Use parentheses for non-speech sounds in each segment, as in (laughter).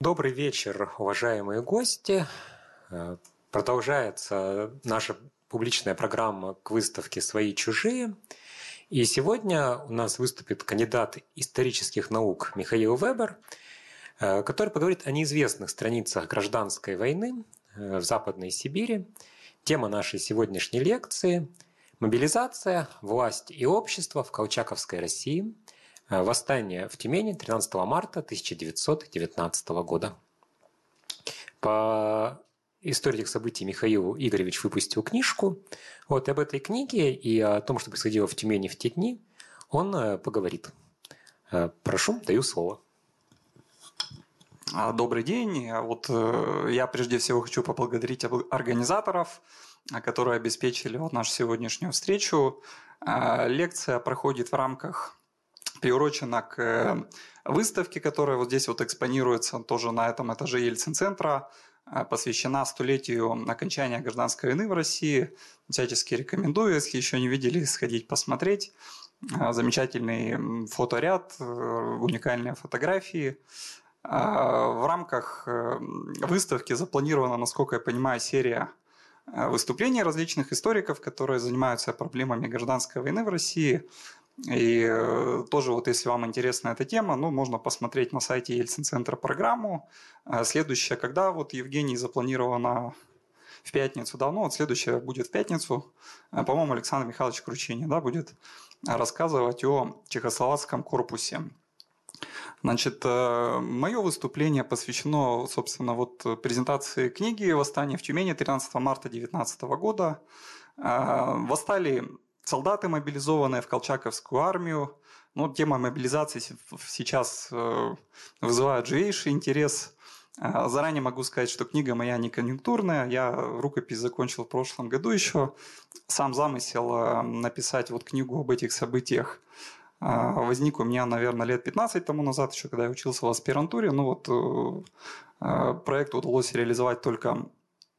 Добрый вечер, уважаемые гости. Э, продолжается наша публичная программа к выставке «Свои чужие». И сегодня у нас выступит кандидат исторических наук Михаил Вебер, э, который поговорит о неизвестных страницах гражданской войны э, в Западной Сибири. Тема нашей сегодняшней лекции – мобилизация, власть и общество в Колчаковской России – восстание в Тюмени 13 марта 1919 года. По истории этих событий Михаил Игоревич выпустил книжку. Вот об этой книге и о том, что происходило в Тюмени в те дни, он э, поговорит. Э, прошу, даю слово. А, добрый день. Вот я прежде всего хочу поблагодарить организаторов, которые обеспечили вот нашу сегодняшнюю встречу. Лекция проходит в рамках приурочена к э, выставке, которая вот здесь вот экспонируется тоже на этом этаже Ельцин-центра, э, посвящена столетию окончания гражданской войны в России. Всячески рекомендую, если еще не видели, сходить посмотреть. Э, замечательный фоторяд, уникальные фотографии. В рамках выставки запланирована, насколько я понимаю, серия выступлений различных историков, которые занимаются проблемами гражданской войны в России. И э, тоже вот если вам интересна эта тема, ну, можно посмотреть на сайте Ельцин-центра программу. А следующая, когда вот Евгений запланирована в пятницу давно, вот следующая будет в пятницу, э, по-моему, Александр Михайлович Кручини, да, будет рассказывать о чехословацком корпусе. Значит, э, мое выступление посвящено, собственно, вот презентации книги «Восстание в Тюмени» 13 марта 2019 года. Восстали солдаты, мобилизованные в Колчаковскую армию. Ну, тема мобилизации сейчас э, вызывает живейший интерес. Э, заранее могу сказать, что книга моя не конъюнктурная. Я рукопись закончил в прошлом году еще. Сам замысел э, написать вот книгу об этих событиях возник у меня, наверное, лет 15 тому назад, еще когда я учился в аспирантуре. Ну вот проект удалось реализовать только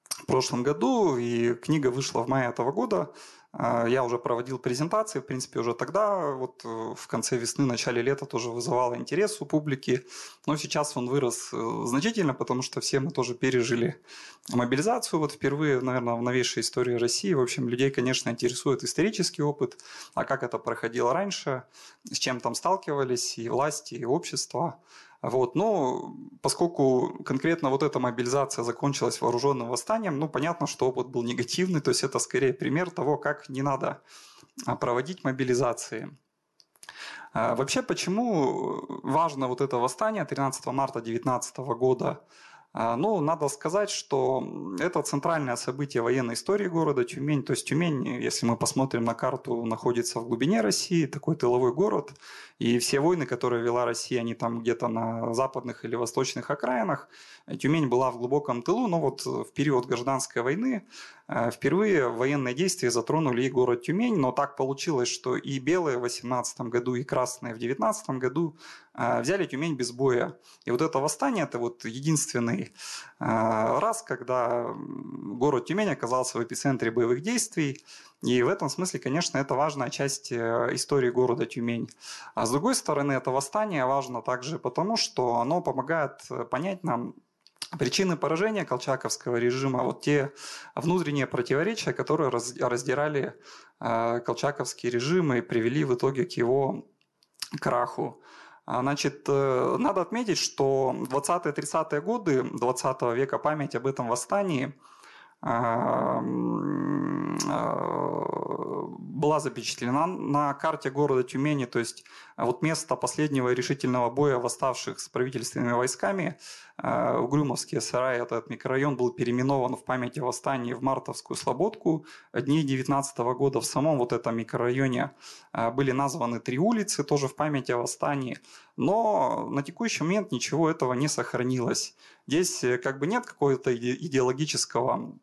в прошлом году, и книга вышла в мае этого года. А, я уже проводил презентации, в принципе, уже тогда, вот э, в конце весны, начале лета тоже вызывало интерес у публики. Но сейчас он вырос э, значительно, потому что все мы тоже пережили мобилизацию. Вот впервые, наверное, в новейшей истории России. В общем, людей, конечно, интересует исторический опыт, а как это проходило раньше, с чем там сталкивались и власти, и общество. Вот. Но поскольку конкретно вот эта мобилизация закончилась вооруженным восстанием, ну, понятно, что опыт был негативный, то есть это скорее пример того, как не надо а, проводить мобилизации. А, вообще, почему важно вот это восстание 13 марта 2019 года? А, ну, надо сказать, что это центральное событие военной истории города Тюмень. То есть Тюмень, если мы посмотрим на карту, находится в глубине России, такой тыловой город. И все войны, которые вела Россия, они там где-то на западных или восточных окраинах. Тюмень была в глубоком тылу, но вот в период гражданской войны впервые военные действия затронули и город Тюмень. Но так получилось, что и белые в 18 году, и красные в 19 году э, взяли Тюмень без боя. И вот это восстание, это вот единственный э, раз, когда город Тюмень оказался в эпицентре боевых действий. И в этом смысле, конечно, это важная часть э, истории города Тюмень. А с другой стороны, это восстание важно также потому, что оно помогает э, понять нам причины поражения колчаковского режима, вот те внутренние противоречия, которые раздирали колчаковский режим и привели в итоге к его краху. А, значит, э, надо отметить, что 20-30-е годы 20 века память об этом восстании а, была запечатлена на карте города Тюмени, то есть вот место последнего решительного боя восставших с правительственными войсками Э, Угрюмовский сарай, этот микрорайон был переименован в память о восстании в Мартовскую Слободку. Дней 19 года в самом вот этом микрорайоне э, были названы три улицы, тоже в память о восстании. Но на текущий момент ничего этого не сохранилось. Здесь э, как бы нет какого-то идеологического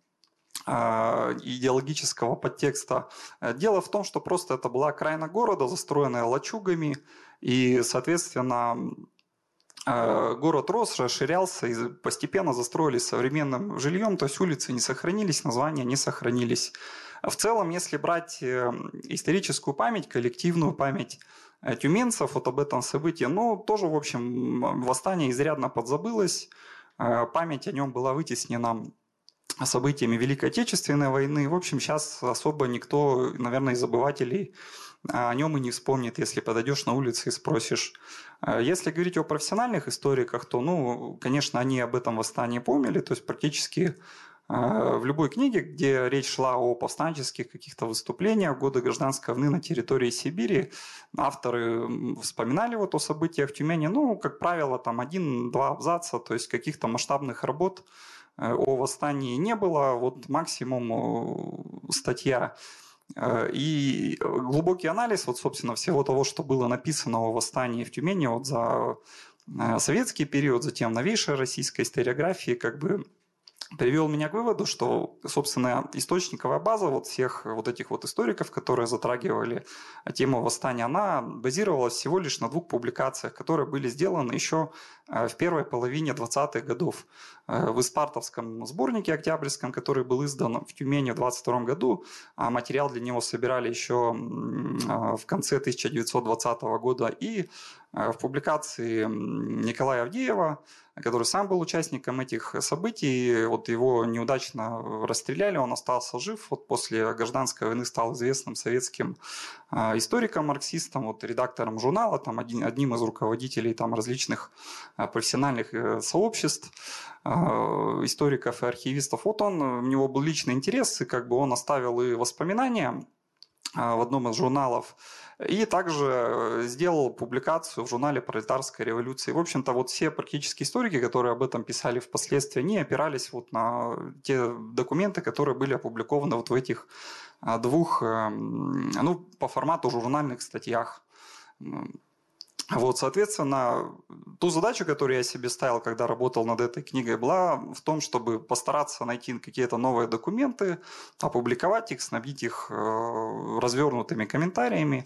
идеологического подтекста. Дело в том, что просто это была окраина города, застроенная лачугами, и, соответственно, а, город рос, расширялся и постепенно застроились современным жильем, то есть улицы не сохранились, названия не сохранились. В целом, если брать э, историческую память, коллективную память тюменцев вот об этом событии. Но тоже, в общем, восстание изрядно подзабылось. Память о нем была вытеснена событиями Великой Отечественной войны. В общем, сейчас особо никто, наверное, из обывателей о нем и не вспомнит, если подойдешь на улице и спросишь. Если говорить о профессиональных историках, то, ну, конечно, они об этом восстании помнили, то есть практически в любой книге, где речь шла о повстанческих каких-то выступлениях в годы гражданской войны на территории Сибири, авторы вспоминали вот о событиях в Тюмени, ну, как правило, там один-два абзаца, то есть каких-то масштабных работ о восстании не было, вот максимум статья. Э, и глубокий анализ, вот, собственно, всего того, что было написано о восстании в Тюмени вот за э, советский период, затем новейшей российской историографии, как бы привел меня к выводу, что, собственно, источниковая база вот всех вот этих вот историков, которые затрагивали тему восстания, она базировалась всего лишь на двух публикациях, которые были сделаны еще э, в первой половине 20-х годов. Э, в Испартовском сборнике октябрьском, который был издан в Тюмени в 22 году, а материал для него собирали еще э, в конце 1920 года, и в публикации Николая Авдеева который сам был участником этих событий. Вот его неудачно расстреляли, он остался жив. Вот после гражданской войны стал известным советским историком, марксистом, вот редактором журнала, там один, одним из руководителей там различных а, профессиональных э, сообществ а, историков и архивистов. Вот он, у него был личный интерес, и как бы он оставил и воспоминания в одном из журналов и также э, сделал публикацию в журнале «Пролетарская революция». В общем-то, вот все практически историки, которые об этом писали впоследствии, они опирались вот на те документы, которые были опубликованы вот в этих а, двух, эм, ну, по формату журнальных статьях. Вот, соответственно, ту задачу, которую я себе ставил, когда работал над этой книгой, была в том, чтобы постараться найти какие-то новые документы, опубликовать их, снабдить их э, развернутыми комментариями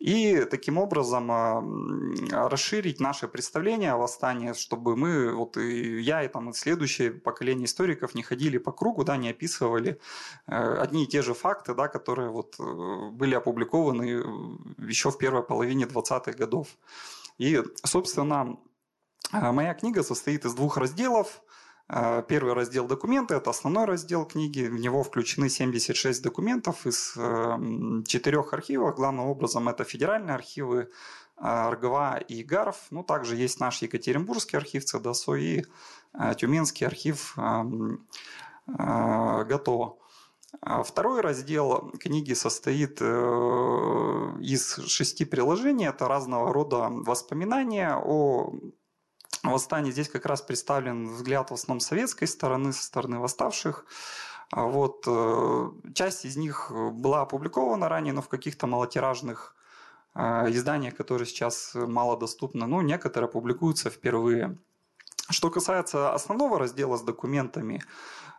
и таким образом э, расширить наше представление о восстании, чтобы мы, вот и я, и там и следующее поколение историков не ходили по кругу, да, не описывали э, одни и те же факты, да, которые вот были опубликованы еще в первой половине 20-х годов. И, собственно, э, моя книга состоит из двух разделов. Э, первый раздел документы – это основной раздел книги. В него включены 76 документов из эм, четырех архивов. Главным образом это федеральные архивы э, РГВА и ГАРФ. Ну, также есть наш Екатеринбургский архив ЦДСО и Тюменский архив. А второй раздел книги состоит э, из шести приложений. Это разного рода воспоминания о восстании. Здесь как раз представлен взгляд в основном советской стороны, со стороны восставших. А вот. Э, часть из них была опубликована ранее, но в каких-то малотиражных э, изданиях, которые сейчас мало доступны. Ну, некоторые публикуются впервые. Что касается основного раздела с документами,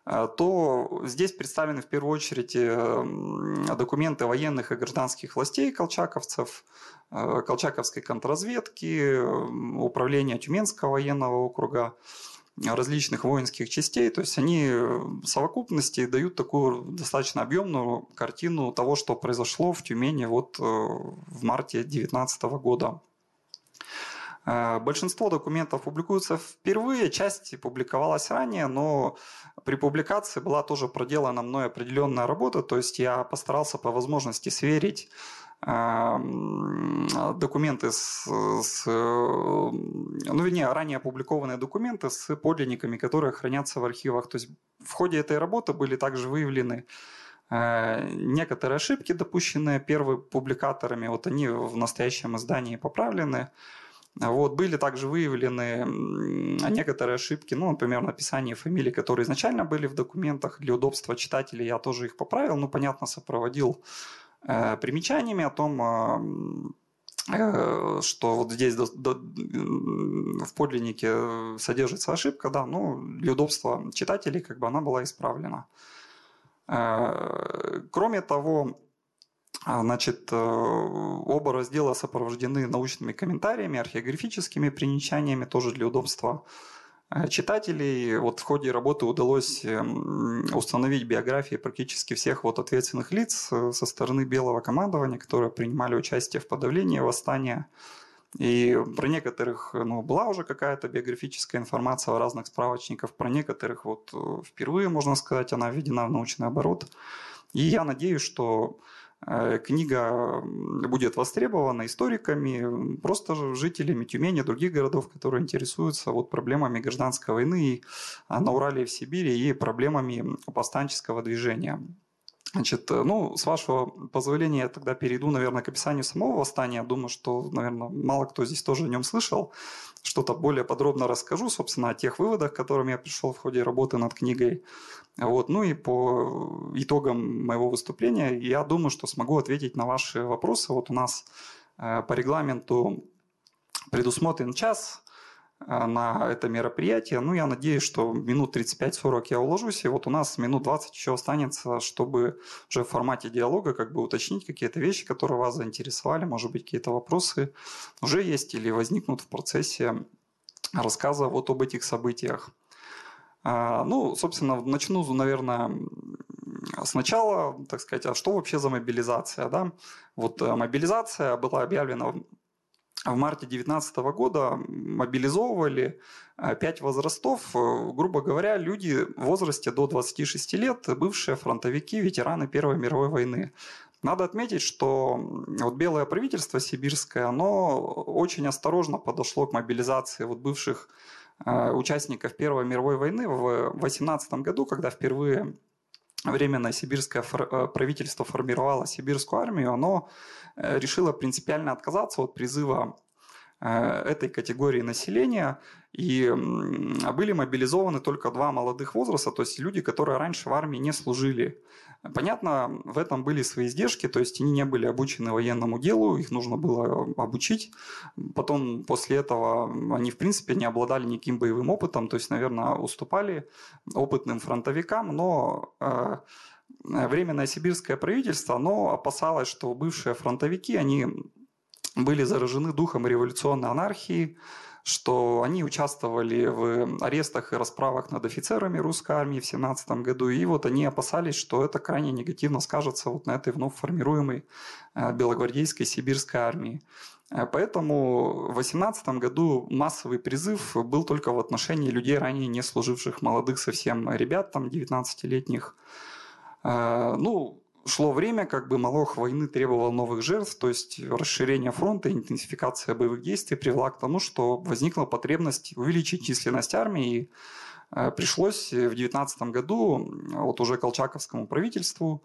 Э, то здесь представлены в первую очередь э, документы военных и гражданских властей колчаковцев, э, колчаковской контрразведки, управления Тюменского военного округа, различных воинских частей. То есть они в совокупности дают такую достаточно объемную картину того, что произошло в Тюмени вот в марте 2019 года. Э, большинство документов публикуются впервые, часть публиковалась ранее, но при публикации была тоже проделана мной определенная работа, то есть я постарался по возможности сверить эм, документы с, с ну, вернее, ранее опубликованные документы с подлинниками, которые хранятся в архивах. То есть в ходе этой работы были также выявлены э, некоторые ошибки, допущенные первыми публикаторами, вот они в настоящем издании поправлены. Вот, были также выявлены некоторые ошибки, ну, например, написание фамилий, которые изначально были в документах. Для удобства читателей я тоже их поправил, ну, понятно, сопроводил э, примечаниями о том, э, что вот здесь до, до, в подлиннике содержится ошибка, да, ну, для удобства читателей как бы она была исправлена. Э, кроме того, а, значит, э, оба раздела сопровождены научными комментариями, археографическими примечаниями, тоже для удобства э, читателей. Вот в ходе работы удалось эм, установить биографии практически всех вот ответственных лиц э, со стороны белого командования, которые принимали участие в подавлении восстания. И про некоторых ну, была уже какая-то биографическая информация в разных справочниках, про некоторых вот впервые, можно сказать, она введена в научный оборот. И я надеюсь, что книга будет востребована историками, просто жителями Тюмени, других городов, которые интересуются вот проблемами гражданской войны а, на Урале и в Сибири и проблемами повстанческого движения. Значит, э, ну, с вашего позволения я тогда перейду, наверное, к описанию самого восстания. Думаю, что, наверное, мало кто здесь тоже о нем слышал. Что-то более подробно расскажу, собственно, о тех выводах, к которым я пришел в ходе работы над книгой. Вот. Ну и по итогам моего выступления я думаю, что смогу ответить на ваши вопросы. Вот у нас э, по регламенту предусмотрен час на это мероприятие. Ну, я надеюсь, что минут 35-40 я уложусь, и вот у нас минут 20 еще останется, чтобы уже в формате диалога как бы уточнить какие-то вещи, которые вас заинтересовали, может быть, какие-то вопросы уже есть или возникнут в процессе рассказа вот об этих событиях. А, ну, собственно, начну, наверное, сначала, так сказать, а что вообще за мобилизация? Да? Вот э, мобилизация была объявлена в марте 2019 года мобилизовывали э, пять возрастов, э, грубо говоря, люди в возрасте до 26 лет, бывшие фронтовики, ветераны Первой мировой войны. Надо отметить, что вот белое правительство сибирское, оно очень осторожно подошло к мобилизации вот бывших Э, участников Первой мировой войны в 18 году, когда впервые Временное сибирское э, правительство формировало сибирскую армию, оно э, решило принципиально отказаться от призыва этой категории населения и были мобилизованы только два молодых возраста, то есть люди, которые раньше в армии не служили. Понятно, в этом были свои издержки, то есть они не были обучены военному делу, их нужно было обучить. Потом после этого они, в принципе, не обладали никаким боевым опытом, то есть, наверное, уступали опытным фронтовикам, но э, Временное сибирское правительство, оно опасалось, что бывшие фронтовики, они были заражены духом революционной анархии, что они участвовали в арестах и расправах над офицерами русской армии в 17 году, и вот они опасались, что это крайне негативно скажется вот на этой вновь формируемой э, белогвардейской сибирской армии. Э, поэтому в 2018 году массовый призыв был только в отношении людей, ранее не служивших молодых совсем ребят, там 19-летних. Э, ну, шло время, как бы Малох войны требовал новых жертв, то есть расширение фронта, интенсификация боевых действий привела к тому, что возникла потребность увеличить численность армии. И э, пришлось в 2019 году вот уже колчаковскому правительству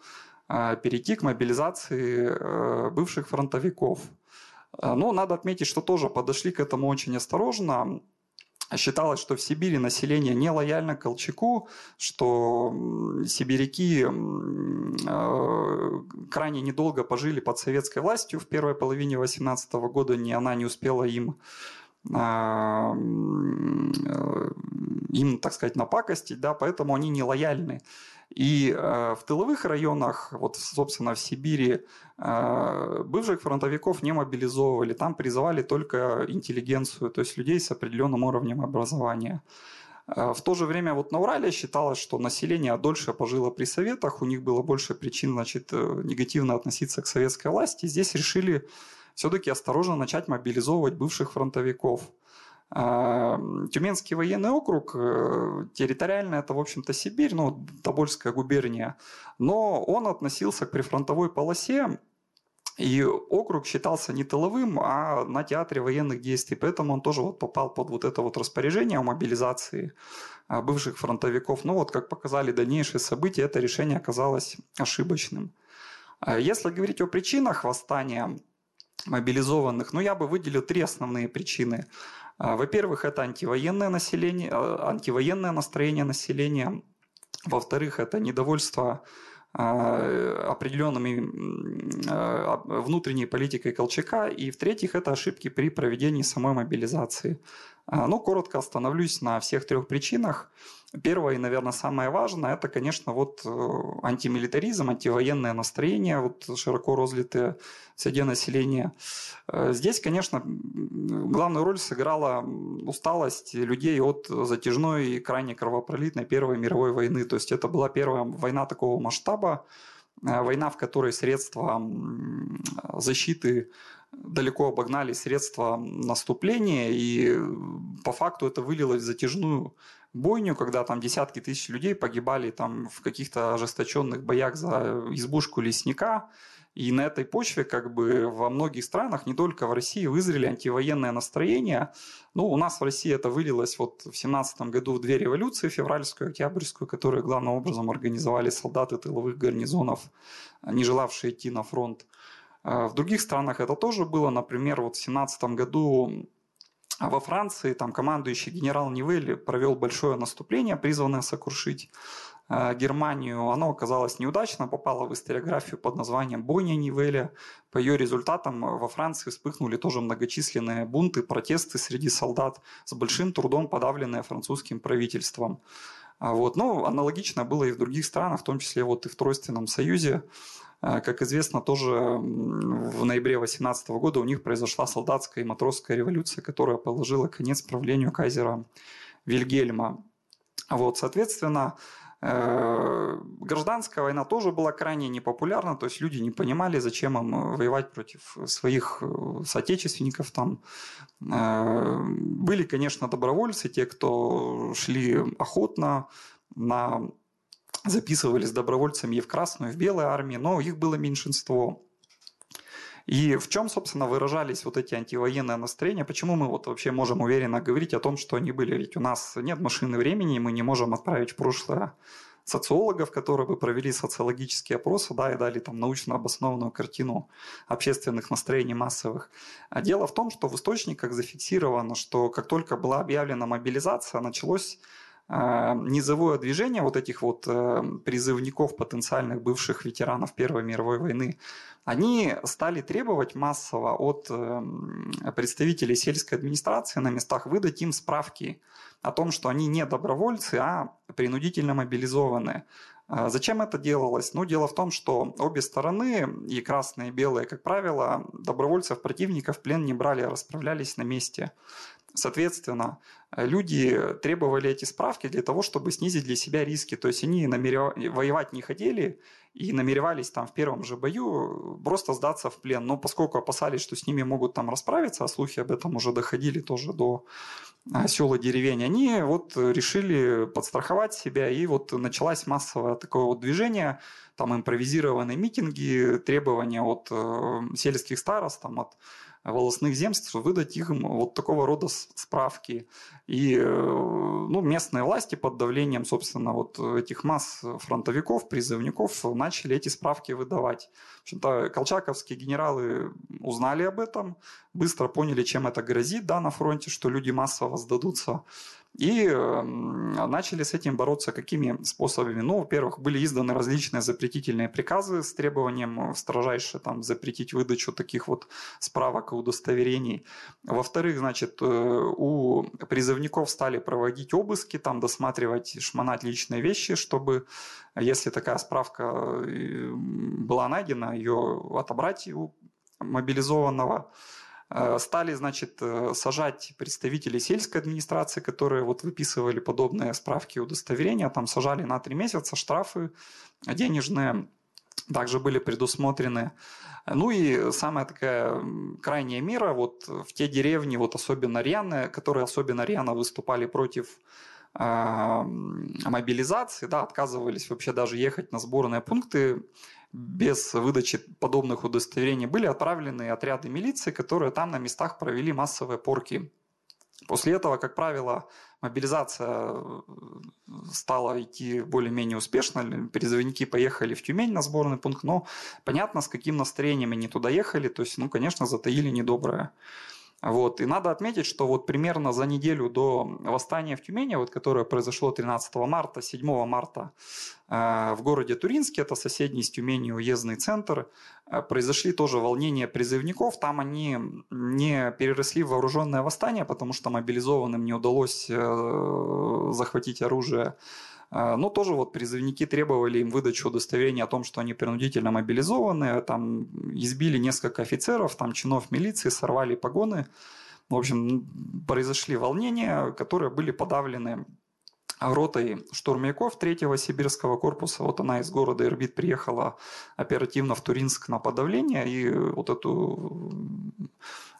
э, перейти к мобилизации э, бывших фронтовиков. Но надо отметить, что тоже подошли к этому очень осторожно считалось, что в Сибири население не лояльно Колчаку, что сибиряки э, крайне недолго пожили под советской властью в первой половине 18 года, ни она не успела им а, э, им, так сказать, напакостить, да, поэтому они не лояльны. И э, в тыловых районах, вот, собственно, в Сибири, э, бывших фронтовиков не мобилизовывали, там призывали только интеллигенцию, то есть людей с определенным уровнем образования. Э, в то же время вот на Урале считалось, что население дольше пожило при советах, у них было больше причин значит, э, негативно относиться к советской власти. Здесь решили все-таки осторожно начать мобилизовывать бывших фронтовиков – Тюменский военный округ, э, территориально это, в общем-то, Сибирь, ну, Тобольская губерния, но он относился к прифронтовой полосе, и округ считался не тыловым, а на театре военных действий, поэтому он тоже вот попал под вот это вот распоряжение о мобилизации а, бывших фронтовиков. Но вот, как показали дальнейшие события, это решение оказалось ошибочным. А если говорить о причинах восстания мобилизованных, ну, я бы выделил три основные причины. А, во-первых, это антивоенное население, а, антивоенное настроение населения. Во-вторых, это недовольство а, определенными внутренней политикой Колчака. И в-третьих, это ошибки при проведении самой мобилизации. Ну, коротко остановлюсь на всех трех причинах. Первое и, наверное, самое важное, это, конечно, вот э, антимилитаризм, антивоенное настроение, вот широко разлитое среди населения. Э, здесь, конечно, главную роль сыграла усталость людей от затяжной и крайне кровопролитной Первой мировой войны. То есть это была первая война такого масштаба, э, война, в которой средства защиты далеко обогнали средства наступления, и по факту это вылилось в затяжную бойню, когда там десятки тысяч людей погибали там в каких-то ожесточенных боях за избушку лесника. И на этой почве как бы во многих странах, не только в России, вызрели антивоенное настроение. Ну, у нас в России это вылилось вот в 17 году в две революции, февральскую и октябрьскую, которые главным образом организовали солдаты тыловых гарнизонов, не желавшие идти на фронт. А в других странах это тоже было. Например, вот в 17 году а во Франции там командующий генерал Нивелли провел большое наступление, призванное сокрушить э, Германию. Оно оказалось неудачно, попало в историографию под названием «Бойня Нивеля». По ее результатам во Франции вспыхнули тоже многочисленные бунты, протесты среди солдат, с большим трудом подавленные французским правительством. А вот. Но аналогично было и в других странах, в том числе вот и в Тройственном Союзе. А, как известно, тоже в ноябре 18 года у них произошла солдатская и матросская революция, которая положила конец правлению кайзера Вильгельма. Вот, соответственно, э, гражданская война тоже была крайне непопулярна, то есть люди не понимали, зачем им воевать против своих э, соотечественников. Там. Э, были, конечно, добровольцы, те, кто шли охотно на записывались добровольцами и в Красную, и в Белую армию, но их было меньшинство. И в чем, собственно, выражались вот эти антивоенные настроения? Почему мы вот вообще можем уверенно говорить о том, что они были? Ведь у нас нет машины времени, и мы не можем отправить в прошлое социологов, которые бы провели социологические опросы, да, и дали там научно обоснованную картину общественных настроений массовых. А дело в том, что в источниках зафиксировано, что как только была объявлена мобилизация, началось низовое движение вот этих вот э, призывников, потенциальных бывших ветеранов Первой мировой войны, они стали требовать массово от э, представителей сельской администрации на местах выдать им справки о том, что они не добровольцы, а принудительно мобилизованы. А зачем это делалось? Ну, дело в том, что обе стороны, и красные, и белые, как правило, добровольцев противников в плен не брали, а расправлялись на месте. Соответственно, люди требовали эти справки для того, чтобы снизить для себя риски. То есть они намерев... воевать не хотели и намеревались там в первом же бою просто сдаться в плен. Но поскольку опасались, что с ними могут там расправиться, а слухи об этом уже доходили тоже до а, сел деревень, они вот решили подстраховать себя, и вот началось массовое такое вот движение, там импровизированные митинги, требования от э, сельских старост, там, от волосных земств, выдать им вот такого рода справки. И э, ну, местные власти под давлением, собственно, вот этих масс фронтовиков, призывников начали эти справки выдавать. В общем-то, колчаковские генералы узнали об этом, быстро поняли, чем это грозит да, на фронте, что люди массово сдадутся. И начали с этим бороться какими способами? Ну, во-первых, были изданы различные запретительные приказы с требованием строжайше там, запретить выдачу таких вот справок и удостоверений. Во-вторых, значит, э, у призывников стали проводить обыски, там досматривать, шмонать личные вещи, чтобы, если такая справка э, была найдена, ее отобрать у мобилизованного. Э, стали, значит, э, сажать представителей сельской администрации, которые вот выписывали подобные справки и удостоверения, там сажали на три месяца, штрафы денежные также были предусмотрены. Ну и самая такая крайняя мера, вот в те деревни, вот особенно рьяные, которые особенно рьяно выступали против э, мобилизации, да, отказывались вообще даже ехать на сборные пункты без выдачи подобных удостоверений были отправлены отряды милиции, которые там на местах провели массовые порки. После этого, как правило, мобилизация э, стала идти более-менее успешно. Призывники поехали в Тюмень на сборный пункт, но понятно, с каким настроением они туда ехали. То есть, ну, конечно, затаили недоброе Вот. И надо отметить, что вот примерно за неделю до восстания в Тюмени, вот, которое произошло 13 марта, 7 марта э, в городе Туринске, это соседний с Тюменью уездный центр, э, произошли тоже волнения призывников. Там они не переросли в вооруженное восстание, потому что мобилизованным не удалось э, захватить оружие а, ну, тоже вот призывники требовали им выдачу удостоверения о том, что они принудительно мобилизованы, там избили несколько офицеров, там чинов милиции, сорвали погоны. В общем, произошли волнения, которые были подавлены ротой штурмовиков третьего сибирского корпуса. Вот она из города Ирбит приехала оперативно в Туринск на подавление, и вот эту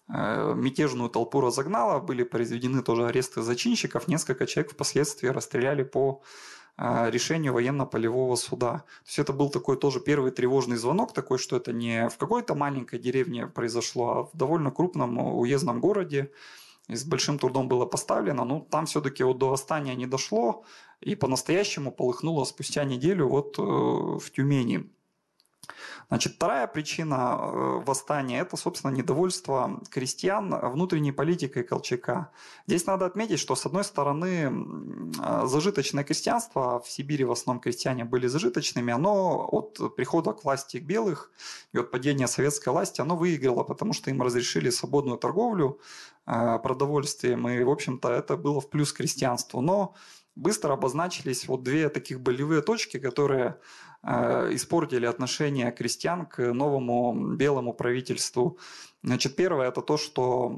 э, мятежную толпу разогнала, были произведены тоже аресты зачинщиков, несколько человек впоследствии расстреляли по а, решению военно-полевого суда. То есть это был такой тоже первый тревожный звонок, такой, что это не в какой-то маленькой деревне произошло, а в довольно крупном уездном городе. И с большим трудом было поставлено. Но там все-таки вот до восстания не дошло. И по-настоящему полыхнуло спустя неделю вот э, в Тюмени. Значит, вторая причина э, восстания – это, собственно, недовольство крестьян внутренней политикой Колчака. Здесь надо отметить, что, с одной стороны, э, зажиточное крестьянство, в Сибири в основном крестьяне были зажиточными, оно от прихода к власти белых и от падения советской власти, оно выиграло, потому что им разрешили свободную торговлю э, продовольствием, и, в общем-то, это было в плюс крестьянству. Но быстро обозначились вот две таких болевые точки, которые испортили отношение крестьян к новому белому правительству. Значит, первое это то, что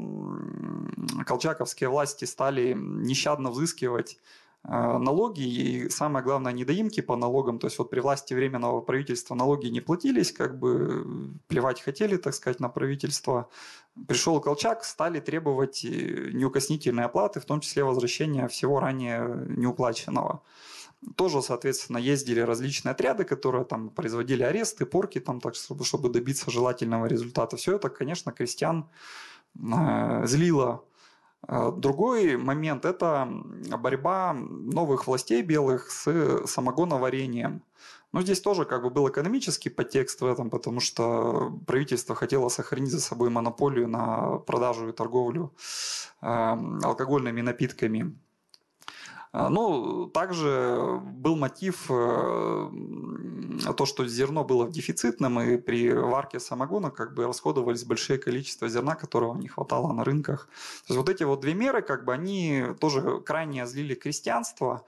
колчаковские власти стали нещадно взыскивать э, налоги и самое главное недоимки по налогам. То есть вот при власти временного правительства налоги не платились, как бы плевать хотели, так сказать, на правительство. Пришел Колчак, стали требовать э, неукоснительной оплаты, в том числе возвращения всего ранее неуплаченного тоже, соответственно, ездили различные отряды, которые там производили аресты, порки, там, так, чтобы, чтобы добиться желательного результата. Все это, конечно, крестьян э, злило. Э, другой момент – это борьба новых властей белых с самогоноварением. Но здесь тоже как бы был экономический подтекст в этом, потому что правительство хотело сохранить за собой монополию на продажу и торговлю э, алкогольными напитками. А, ну, также был мотив э, то, что зерно было дефицитным, и при варке самогона как бы расходовались большие количество зерна, которого не хватало на рынках. То есть вот эти вот две меры, как бы они тоже крайне озлили крестьянство,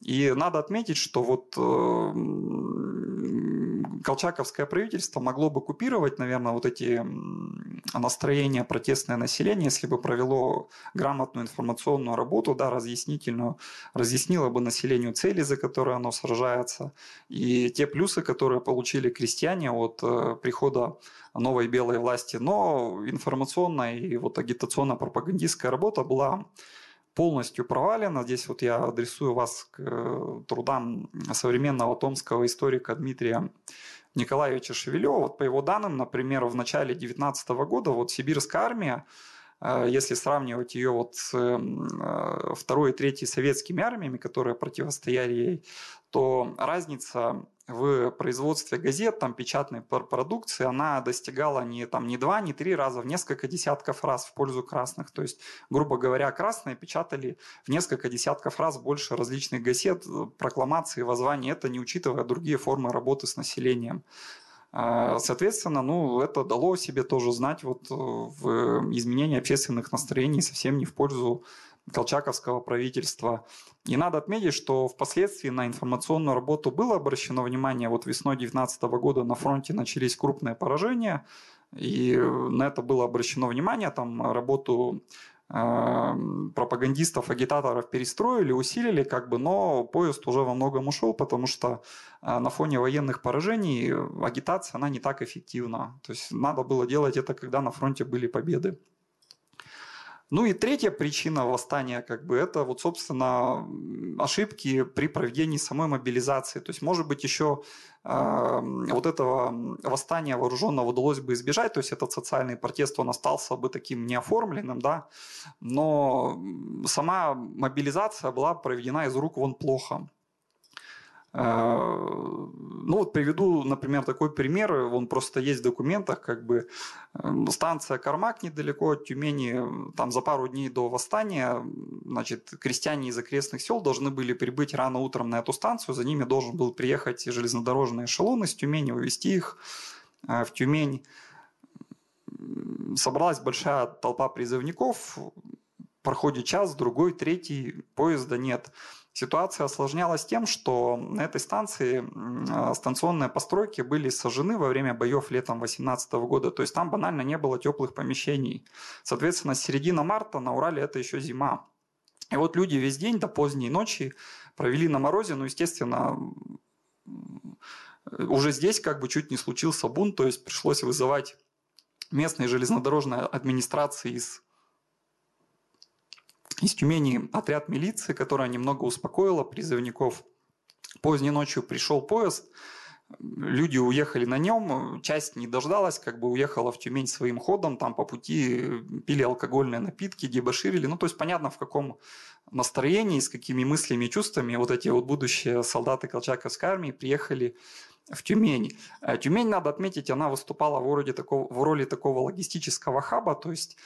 и надо отметить, что вот э, колчаковское правительство могло бы купировать, наверное, вот эти настроения протестное население, если бы провело грамотную информационную работу, да, разъяснительную, разъяснило бы населению цели, за которые оно сражается, и те плюсы, которые получили крестьяне от э, прихода новой белой власти. Но информационная и вот агитационно-пропагандистская работа была полностью провалена. Здесь вот я адресую вас к э, трудам современного томского историка Дмитрия Николаевича Шевелева. Вот по его данным, например, в начале 19 года вот сибирская армия, э, если сравнивать ее вот с э, второй и третьей советскими армиями, которые противостояли ей, то разница в производстве газет, там, печатной продукции, она достигала не, там, не два, не три раза, в несколько десятков раз в пользу красных. То есть, грубо говоря, красные печатали в несколько десятков раз больше различных газет, прокламаций, воззваний, это не учитывая другие формы работы с населением. А, соответственно, ну, это дало себе тоже знать вот э, в изменении общественных настроений совсем не в пользу колчаковского правительства. И надо отметить, что впоследствии на информационную работу было обращено внимание. Вот весной 2019 года на фронте начались крупные поражения, и на это было обращено внимание. Там работу э, пропагандистов, агитаторов перестроили, усилили, как бы, но поезд уже во многом ушел, потому что э, на фоне военных поражений агитация, она не так эффективна. То есть надо было делать это, когда на фронте были победы. Ну и третья причина восстания, как бы, это вот, собственно, ошибки при проведении самой мобилизации. То есть, может быть, еще э, вот этого восстания вооруженного удалось бы избежать, то есть этот социальный протест, он остался бы таким неоформленным, да, но сама мобилизация была проведена из рук вон плохо. Ну вот приведу, например, такой пример, он просто есть в документах, как бы станция Кармак недалеко от Тюмени, там за пару дней до восстания, значит, крестьяне из окрестных сел должны были прибыть рано утром на эту станцию, за ними должен был приехать железнодорожный эшелон из Тюмени, увезти их в Тюмень. Собралась большая толпа призывников, проходит час, другой, третий, поезда нет. Ситуация осложнялась тем, что на этой станции а, станционные постройки были сожжены во время боев летом 2018 года. То есть там банально не было теплых помещений. Соответственно, с середины марта на Урале это еще зима. И вот люди весь день до поздней ночи провели на морозе, ну, естественно, уже здесь как бы чуть не случился бунт, то есть пришлось вызывать местной железнодорожной администрации из, из Тюмени отряд милиции, которая немного успокоила призывников. Поздней ночью пришел поезд, люди уехали на нем, часть не дождалась, как бы уехала в Тюмень своим ходом, там по пути пили алкогольные напитки, дебоширили. Ну, то есть понятно, в каком настроении, с какими мыслями и чувствами вот эти вот будущие солдаты Колчаковской армии приехали в Тюмень. Э, Тюмень, надо отметить, она выступала в роли такого, в роли такого логистического хаба, то есть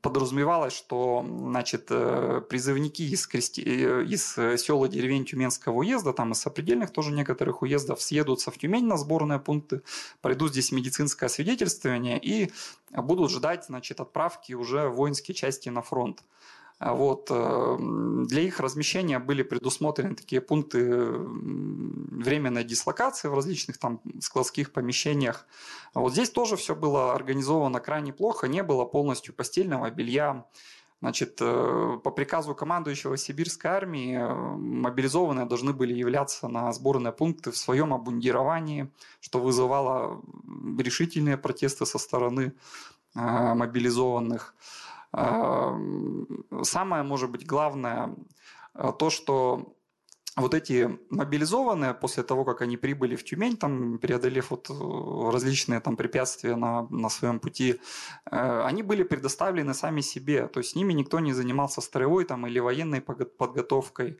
подразумевалось, что значит, э, призывники из, крести... Э, из села деревень Тюменского уезда, там из сопредельных тоже некоторых уездов, съедутся в Тюмень на сборные пункты, пройдут здесь медицинское свидетельствование и будут ждать значит, отправки уже воинские части на фронт. А вот. Э, для их размещения были предусмотрены такие пункты временной дислокации в различных там складских помещениях. А вот здесь тоже все было организовано крайне плохо, не было полностью постельного белья, Значит, э, по приказу командующего сибирской армии э, мобилизованные должны были являться на сборные пункты в своем обмундировании, что вызывало решительные протесты со стороны мобилизованных. Самое, может быть, главное, э, то, что вот эти мобилизованные, после того, как они прибыли в Тюмень, там, преодолев вот э, различные там препятствия на, на своем пути, э, они были предоставлены сами себе. То есть с ними никто не занимался строевой там, или военной подготовкой.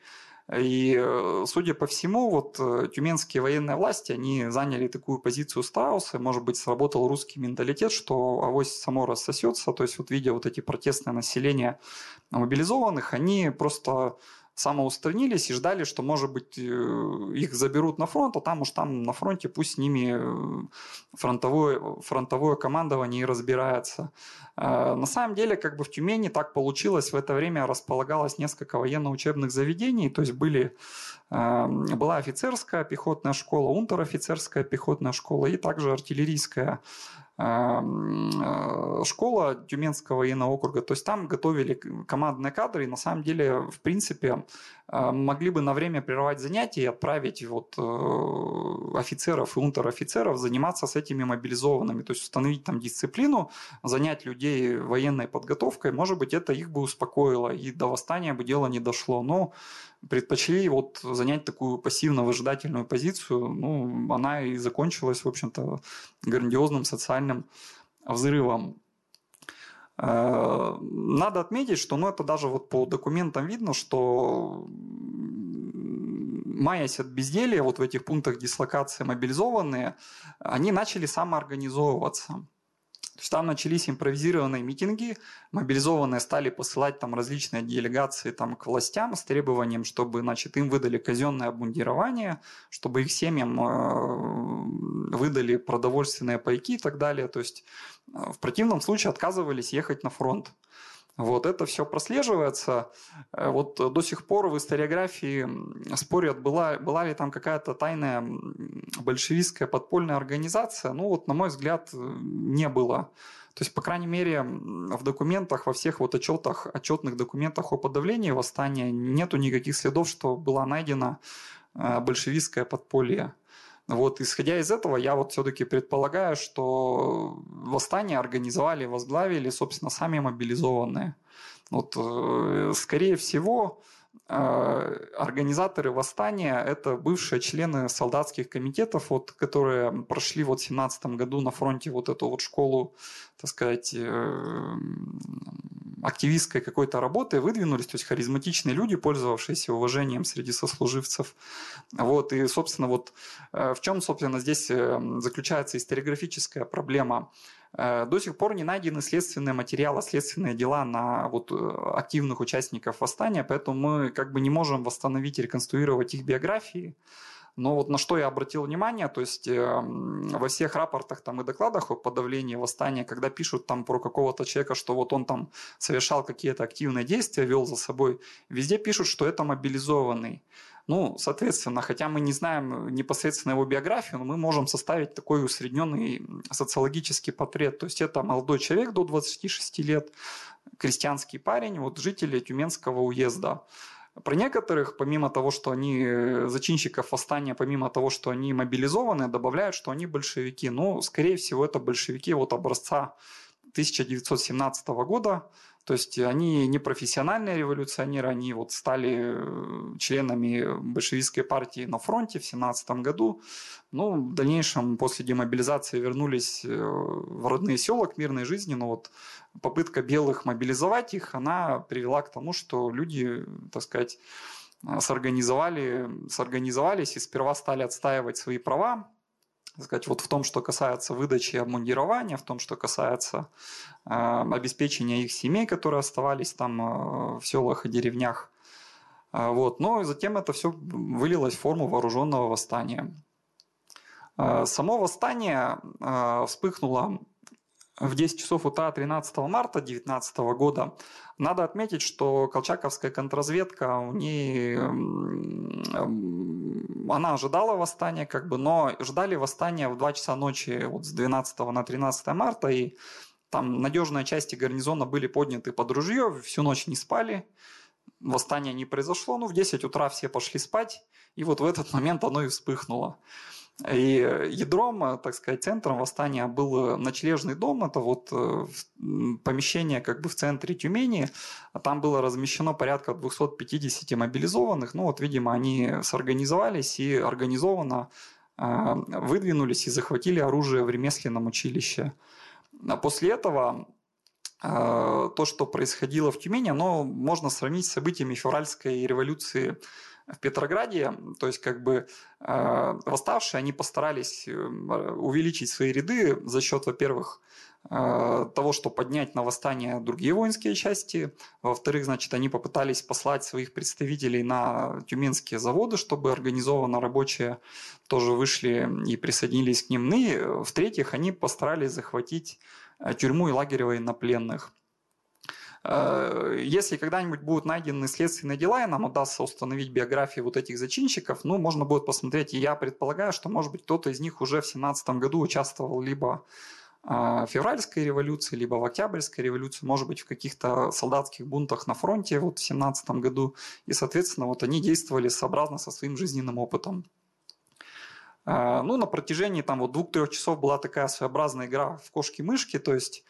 И, э, судя по всему, вот э, тюменские военные власти, они заняли такую позицию страуса, может быть, сработал русский менталитет, что авось само рассосется, то есть вот видя вот эти протестные населения мобилизованных, они просто самоустранились и ждали, что, может быть, э, их заберут на фронт, а там уж там на фронте пусть с ними э, фронтовое, фронтовое командование и разбирается. Э, на самом деле, как бы в Тюмени так получилось, в это время располагалось несколько военно-учебных заведений, то есть были, была офицерская пехотная школа, унтер-офицерская пехотная школа и также артиллерийская школа Тюменского военного округа, то есть там готовили командные кадры, и на самом деле, в принципе, э, могли бы на время прервать занятия и отправить вот э, офицеров и унтер-офицеров заниматься с этими мобилизованными, то есть установить там дисциплину, занять людей военной подготовкой, может быть, это их бы успокоило, и до восстания бы дело не дошло. Но предпочли вот занять такую пассивно-выжидательную позицию, ну, она и закончилась, в общем-то, грандиозным социальным взрывом. Э, надо отметить, что ну, это даже вот по документам видно, что маясь от безделия, вот в этих пунктах дислокации мобилизованные, они начали самоорганизовываться. То есть там начались импровизированные митинги, мобилизованные стали посылать там различные делегации там, к властям с требованием, чтобы значит, им выдали казенное обмундирование, чтобы их семьям э, выдали продовольственные пайки и так далее. То есть э, в противном случае отказывались ехать на фронт. Вот это все прослеживается. Э, вот до сих пор в историографии спорят, была, была ли там какая-то тайная большевистская подпольная организация. Ну вот, на мой взгляд, не было. То есть, по крайней мере, в документах, во всех вот отчетах, отчетных документах о подавлении восстания нету никаких следов, что была найдена э, большевистское подполье. Вот, исходя из этого, я вот все-таки предполагаю, что восстание организовали, возглавили, собственно, сами мобилизованные. Вот, э, скорее всего, организаторы восстания – это бывшие члены солдатских комитетов, вот, которые прошли вот в 17 году на фронте вот эту вот школу, так сказать, активистской какой-то работы выдвинулись, то есть харизматичные люди, пользовавшиеся уважением среди сослуживцев. Вот, и, собственно, вот в чем, собственно, здесь заключается историографическая проблема – Э, до сих пор не найдены следственные материалы, следственные дела на вот э, активных участников восстания, поэтому мы как бы не можем восстановить и реконструировать их биографии. Но вот на что я обратил внимание, то есть э, во всех рапортах там и докладах о подавлении восстания, когда пишут там про какого-то человека, что вот он там совершал какие-то активные действия, вел за собой, везде пишут, что это мобилизованный. Ну, соответственно, хотя мы не знаем непосредственно его биографию, но мы можем составить такой усредненный социологический портрет. То есть это молодой человек до 26 лет, крестьянский парень, вот жители Тюменского уезда. Про некоторых, помимо того, что они э, зачинщиков восстания, помимо того, что они мобилизованы, добавляют, что они большевики. Ну, скорее всего, это большевики вот образца 1917 года, то есть они не профессиональные революционеры, они вот стали э, членами большевистской партии на фронте в 17 году. Ну, в дальнейшем после демобилизации вернулись э, в родные села к мирной жизни, но вот попытка белых мобилизовать их, она привела к тому, что люди, так сказать, сорганизовали, сорганизовались и сперва стали отстаивать свои права, сказать, вот в том, что касается выдачи обмундирования, в том, что касается э, обеспечения их семей, которые оставались там э, в селах и деревнях. Э, вот. Но затем это все вылилось в форму вооруженного восстания. Э, само восстание э, вспыхнуло в 10 часов утра 13 марта 2019 года. Надо отметить, что колчаковская контрразведка, у ней, она ожидала восстания, как бы, но ждали восстания в 2 часа ночи вот с 12 на 13 марта, и там надежные части гарнизона были подняты под ружье, всю ночь не спали, восстание не произошло, ну в 10 утра все пошли спать, и вот в этот момент оно и вспыхнуло. И ядром, э, так сказать, центром восстания был э, ночлежный дом. Это вот э, помещение как бы в центре Тюмени. Там было размещено порядка 250 мобилизованных. Ну вот, видимо, они сорганизовались и организованно выдвинулись и захватили оружие в ремесленном училище. А после этого то, что происходило в Тюмени, оно можно сравнить с событиями февральской революции в Петрограде, то есть как бы э, восставшие, они постарались э, увеличить свои ряды за счет, во-первых, э, того, что поднять на восстание другие воинские части. Во-вторых, значит, они попытались послать своих представителей на тюменские заводы, чтобы организованно рабочие тоже вышли и присоединились к ним. Ну и в-третьих, они постарались захватить тюрьму и лагерь военнопленных. Э, если когда-нибудь будут найдены следственные дела, и нам удастся установить биографии вот этих зачинщиков, ну, можно будет посмотреть, и я предполагаю, что, может быть, кто-то из них уже в 17 году участвовал либо э, в февральской революции, либо в октябрьской революции, может быть, в каких-то солдатских бунтах на фронте вот в 17 году, и, соответственно, вот они действовали сообразно со своим жизненным опытом. Э, ну, на протяжении там вот двух-трех часов была такая своеобразная игра в кошки-мышки, то есть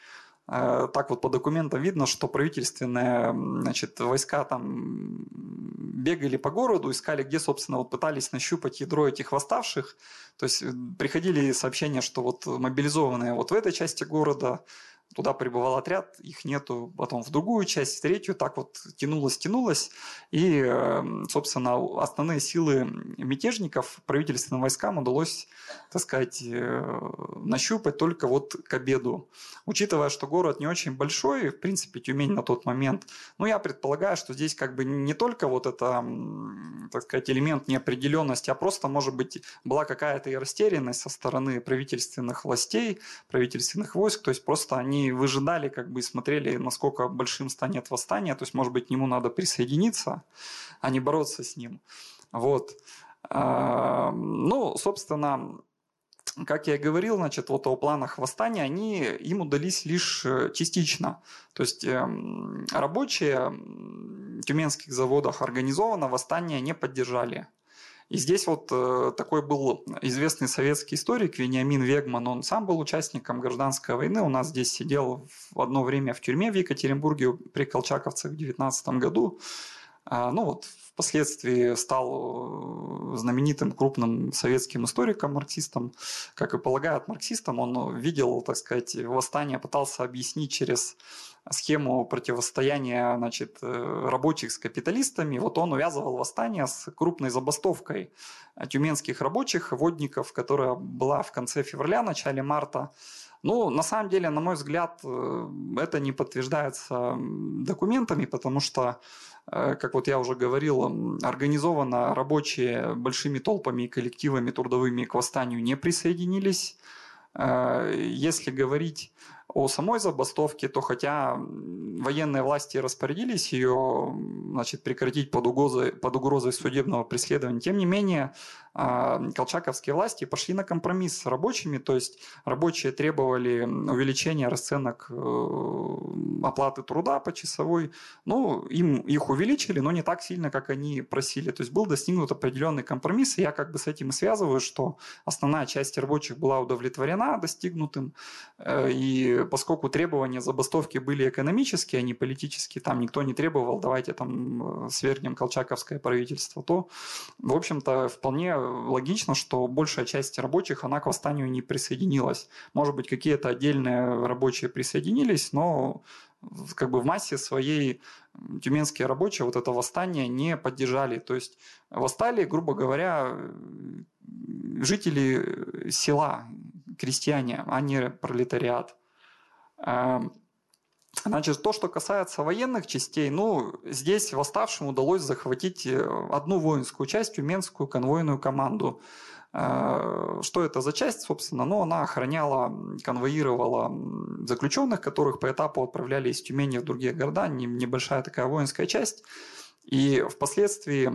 так вот по документам видно, что правительственные значит, войска там бегали по городу, искали, где, собственно, вот пытались нащупать ядро этих восставших. То есть э, приходили сообщения, что вот мобилизованные вот в этой части города, туда прибывал отряд, их нету, потом в другую часть, в третью, так вот тянулось, тянулось, и, эм, собственно, основные силы мятежников правительственным войскам удалось, так сказать, э, нащупать только вот к обеду. Учитывая, что город не очень большой, в принципе, Тюмень на тот момент, ну, я предполагаю, что здесь как бы не только вот это, так сказать, элемент неопределенности, а просто, может быть, была какая-то и растерянность со стороны правительственных властей, правительственных войск, то есть просто выжидали, как бы смотрели, насколько большим станет восстание. То есть, может быть, к нему надо присоединиться, а не бороться с ним. Вот. А, ну, собственно, как я и говорил, значит, вот о планах восстания, они им удались лишь э, частично. То есть эм, рабочие в тюменских заводах организованно восстание не поддержали. И здесь вот э, такой был известный советский историк Вениамин Вегман, он сам был участником гражданской войны, у нас здесь сидел в одно время в тюрьме в Екатеринбурге при колчаковцах в 19 году. А, ну вот впоследствии стал э, знаменитым крупным советским историком, марксистом. Как и полагают марксистам, он видел, так сказать, восстание, пытался объяснить через схему противостояния значит, э, рабочих с капиталистами. Вот он увязывал восстание с крупной забастовкой тюменских рабочих, водников, которая была в конце февраля, начале марта. Ну, на самом деле, на мой взгляд, э, это не подтверждается документами, потому что Э, как вот я уже говорил, организованно рабочие большими толпами и коллективами трудовыми к восстанию не присоединились. Э, если говорить о самой забастовке, то хотя военные власти распорядились ее значит, прекратить под угрозой, под угрозой судебного преследования, тем не менее колчаковские власти пошли на компромисс с рабочими, то есть рабочие требовали увеличения расценок э, оплаты труда по часовой, ну, им их увеличили, но не так сильно, как они просили, то есть был достигнут определенный компромисс, и я как бы с этим и связываю, что основная часть рабочих была удовлетворена достигнутым, э, и поскольку требования забастовки были экономические, а не политические, там никто не требовал, давайте там э, свергнем колчаковское правительство, то, в общем-то, вполне логично, что большая часть рабочих, она к восстанию не присоединилась. Может быть, какие-то отдельные рабочие присоединились, но как бы в массе своей тюменские рабочие вот это восстание не поддержали. То есть восстали, грубо говоря, жители села, крестьяне, а не пролетариат. Значит, то, что касается военных частей, ну, здесь восставшим удалось захватить э, одну воинскую часть, Тюменскую конвойную команду. Э, что это за часть, собственно? Ну, она охраняла, конвоировала заключенных, которых по этапу отправляли из Тюмени в другие города, небольшая такая воинская часть. И впоследствии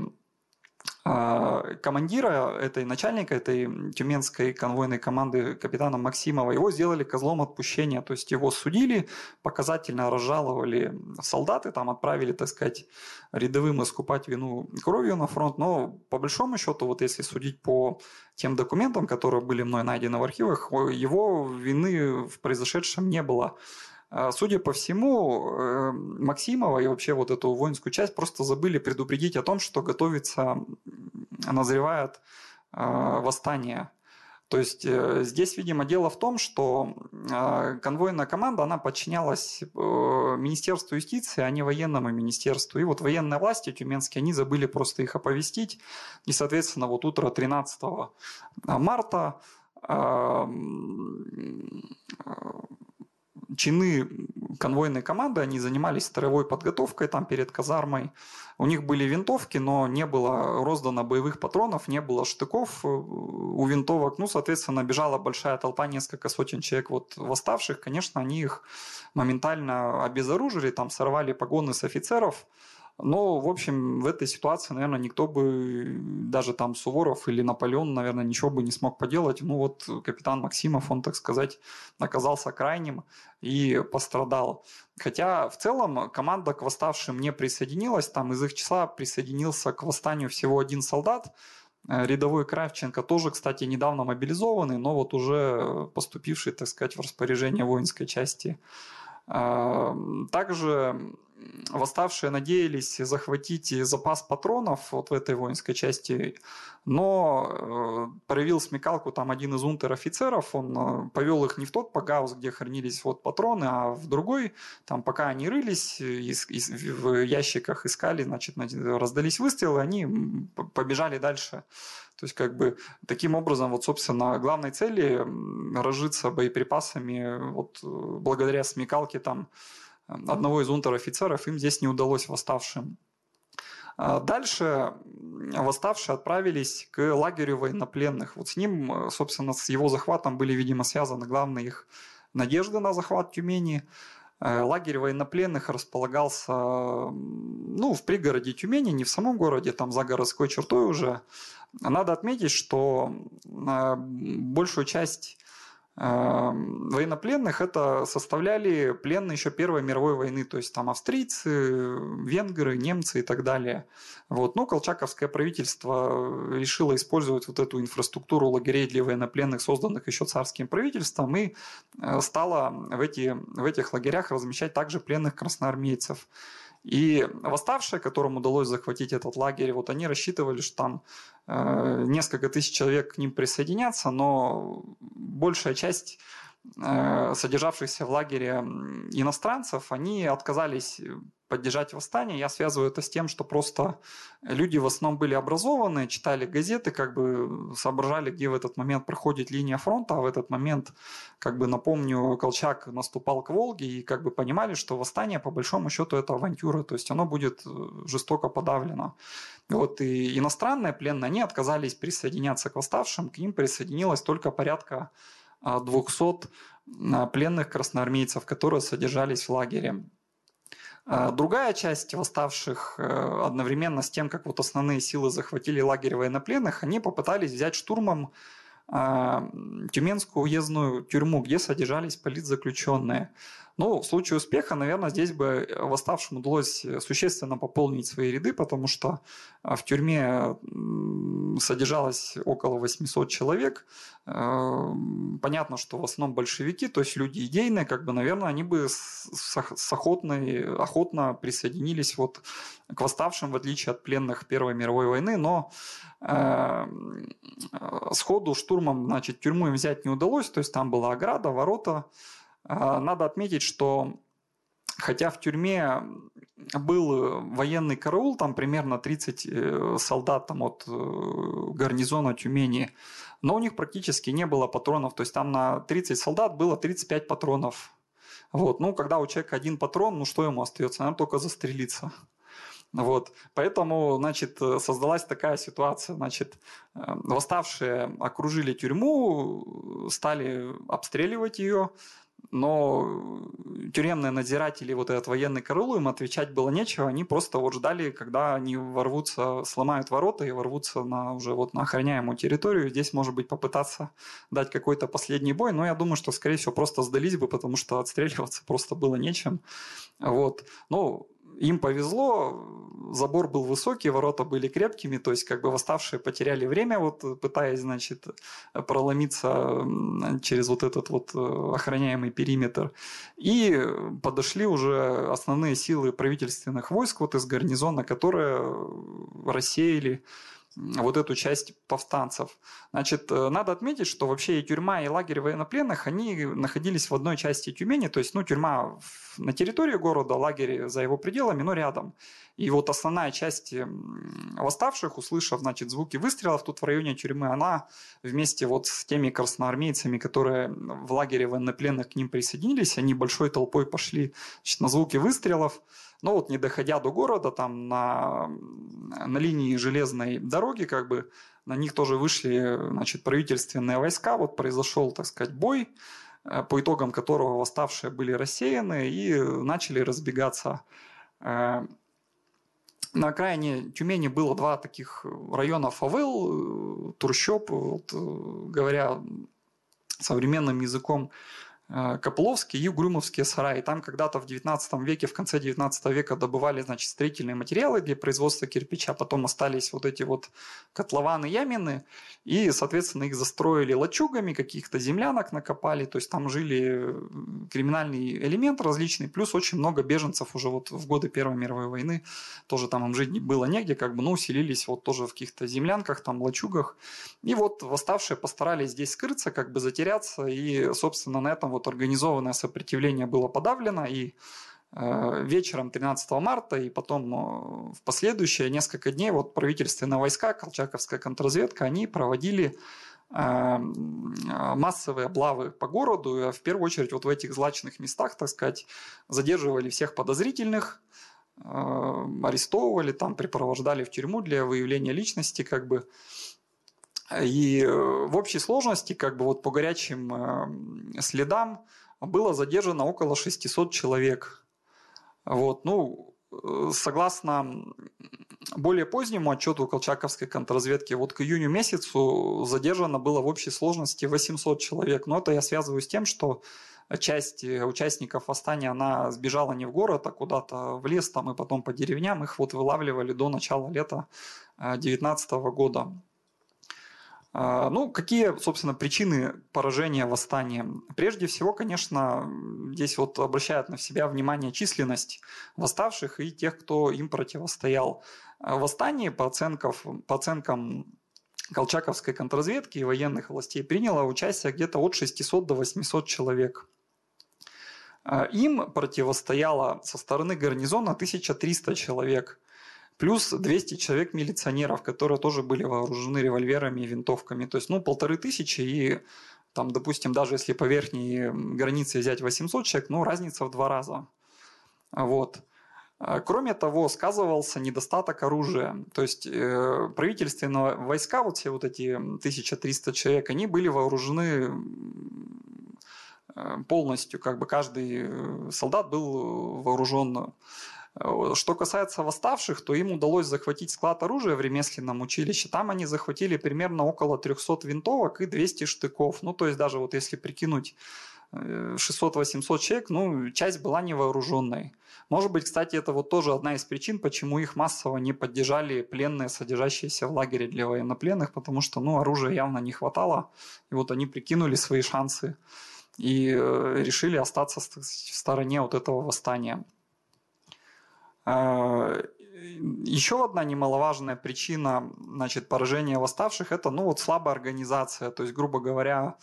командира этой, начальника этой тюменской конвойной команды капитана Максимова, его сделали козлом отпущения, то есть его судили, показательно разжаловали солдаты, там отправили, так сказать, рядовым искупать вину кровью на фронт, но по большому счету, вот если судить по тем документам, которые были мной найдены в архивах, его вины в произошедшем не было. А, судя по всему, э, Максимова и вообще вот эту воинскую часть просто забыли предупредить о том, что готовится, назревает а, восстание. То есть э, здесь, видимо, дело в том, что а, конвойная команда, она подчинялась э, Министерству юстиции, а не военному министерству. И вот военные власти тюменские, они забыли просто их оповестить. И, соответственно, вот утро 13 марта чины конвойной команды, они занимались строевой подготовкой там перед казармой. У них были винтовки, но не было роздано боевых патронов, не было штыков э, у винтовок. Ну, соответственно, бежала большая толпа, несколько сотен человек вот восставших. Конечно, они их моментально обезоружили, там сорвали погоны с офицеров, но, в общем, в этой ситуации, наверное, никто бы, даже там Суворов или Наполеон, наверное, ничего бы не смог поделать. Ну вот капитан Максимов, он, так сказать, оказался крайним и пострадал. Хотя в целом команда к восставшим не присоединилась. Там из их числа присоединился к восстанию всего один солдат. Э, рядовой Кравченко тоже, кстати, недавно мобилизованный, но вот уже поступивший, так сказать, в распоряжение воинской части. Также восставшие надеялись захватить запас патронов вот в этой воинской части, но э, проявил смекалку там один из унтер-офицеров, он э, повел их не в тот пагаус, где хранились вот патроны, а в другой, там пока они рылись, из, из, в ящиках искали, значит, раздались выстрелы, они побежали дальше. То есть, как бы, таким образом, вот, собственно, главной цели разжиться боеприпасами, вот, благодаря смекалке там одного из унтер-офицеров, им здесь не удалось восставшим. А дальше восставшие отправились к лагерю военнопленных. Вот с ним, собственно, с его захватом были, видимо, связаны главные их надежды на захват Тюмени. Э, лагерь военнопленных располагался ну, в пригороде Тюмени, не в самом городе, там за городской чертой уже. Надо отметить, что э, большую часть военнопленных это составляли пленные еще Первой мировой войны, то есть там австрийцы, венгры, немцы и так далее. Вот. Но колчаковское правительство решило использовать вот эту инфраструктуру лагерей для военнопленных, созданных еще царским правительством, и э, стало в, эти, в этих лагерях размещать также пленных красноармейцев. И восставшие, которым удалось захватить этот лагерь, вот они рассчитывали, что там э, несколько тысяч человек к ним присоединятся, но большая часть э, содержавшихся в лагере иностранцев, они отказались поддержать восстание. Я связываю это с тем, что просто люди в основном были образованы, читали газеты, как бы соображали, где в этот момент проходит линия фронта, а в этот момент, как бы напомню, Колчак наступал к Волге и как бы понимали, что восстание по большому счету это авантюра, то есть оно будет э, жестоко подавлено. Вот и иностранные пленные, они отказались присоединяться к восставшим, к ним присоединилось только порядка 200 а, а, пленных красноармейцев, которые содержались в лагере. А другая часть восставших э, одновременно с тем, как вот основные силы захватили лагерь военнопленных, они попытались взять штурмом а, Тюменскую уездную тюрьму, где содержались политзаключенные. Но в случае успеха, наверное, здесь бы восставшим удалось существенно пополнить свои ряды, потому что а, в тюрьме содержалось около 800 человек. Понятно, что в основном большевики, то есть люди идейные, как бы, наверное, они бы с охотной, охотно присоединились вот к восставшим, в отличие от пленных Первой мировой войны, но э, сходу штурмом, значит, тюрьму им взять не удалось, то есть там была ограда, ворота, надо отметить, что хотя в тюрьме был военный караул, там примерно 30 э, солдат там, от э, гарнизона Тюмени, но у них практически не было патронов, то есть там на 30 солдат было 35 патронов. Вот. Ну, когда у человека один патрон, ну что ему остается? Наверное, только застрелиться. Вот. Поэтому, значит, создалась такая ситуация, значит, э, восставшие окружили тюрьму, стали обстреливать ее, но тюремные надзиратели, вот этот военный караул, им отвечать было нечего, они просто вот ждали, когда они ворвутся, сломают ворота и ворвутся на уже вот на охраняемую территорию. Здесь, может быть, попытаться дать какой-то последний бой, но я думаю, что, скорее всего, просто сдались бы, потому что отстреливаться (laughs) просто было нечем. Вот. Ну, им повезло, забор был высокий, ворота были крепкими, то есть как бы восставшие потеряли время, вот пытаясь, значит, проломиться через вот этот вот э, охраняемый периметр. И подошли уже основные силы правительственных войск вот из гарнизона, которые рассеяли вот эту часть повстанцев. Значит, э, надо отметить, что вообще и тюрьма, и лагерь военнопленных, они находились в одной части Тюмени, то есть, ну, тюрьма на территории города, лагерь за его пределами, но рядом. И вот основная часть восставших, услышав, значит, звуки выстрелов тут в районе тюрьмы, она вместе вот с теми красноармейцами, которые в лагере военнопленных к ним присоединились, они большой толпой пошли значит, на звуки выстрелов, но вот не доходя до города, там на, на линии железной дороги, как бы на них тоже вышли значит, правительственные войска, вот произошел, так сказать, бой, э, по итогам которого восставшие были рассеяны и начали разбегаться. Э, на окраине Тюмени было два таких района фавел, э, трущоб, вот, говоря современным языком, Э, Копыловские и Угрюмовские сараи. Там когда-то в 19 веке, в конце 19 века добывали значит, строительные материалы для производства кирпича, потом остались вот эти вот котлованы, ямины, и, соответственно, их застроили лачугами, каких-то землянок накопали, то есть там жили криминальный элемент различный, плюс очень много беженцев уже вот в годы Первой мировой войны, тоже там им жить было негде, как бы, ну, селились вот тоже в каких-то землянках, там, лачугах, и вот восставшие постарались здесь скрыться, как бы затеряться, и, собственно, на этом вот вот организованное сопротивление было подавлено, и э, вечером 13 марта и потом э, в последующие несколько дней вот правительственные войска, колчаковская контрразведка, они проводили э, массовые облавы по городу, в первую очередь вот в этих злачных местах, так сказать, задерживали всех подозрительных, арестовывали, там припровождали в тюрьму для выявления личности, как бы. И э, в общей сложности, как бы вот по горячим э, следам, было задержано около 600 человек. Вот, ну, э, согласно более позднему отчету Колчаковской контрразведки, вот к июню месяцу задержано было в общей сложности 800 человек. Но это я связываю с тем, что часть участников восстания, она сбежала не в город, а куда-то в лес там и потом по деревням. Их вот вылавливали до начала лета 2019 года. А, ну, какие, собственно, причины поражения восстания? Прежде всего, конечно, здесь вот обращает на себя внимание численность восставших и тех, кто им противостоял. В восстании, по, оценкам, по оценкам Колчаковской контрразведки и военных властей, приняло участие где-то от 600 до 800 человек. А, им противостояло со стороны гарнизона 1300 человек – Плюс 200 человек милиционеров, которые тоже были вооружены револьверами и винтовками. То есть, ну, полторы тысячи и там, допустим, даже если по верхней границе взять 800 человек, ну, разница в два раза. Вот. А, кроме того, сказывался недостаток оружия. То есть э, правительственные войска, вот все вот эти 1300 человек, они были вооружены э, полностью, как бы каждый э, солдат был вооружен Э, что касается восставших, то им удалось захватить склад оружия в ремесленном училище. Там они захватили примерно около 300 винтовок и 200 штыков. Ну, то есть даже вот если прикинуть 600-800 э, человек, ну, часть была невооруженной. Может быть, кстати, это вот тоже одна из причин, почему их массово не поддержали пленные, содержащиеся в лагере для военнопленных, потому что, ну, оружия явно не хватало, и вот они прикинули свои шансы и э, решили остаться в стороне вот этого восстания. А, Еще одна немаловажная причина значит, поражения восставших – это ну, вот слабая организация. То есть, грубо говоря,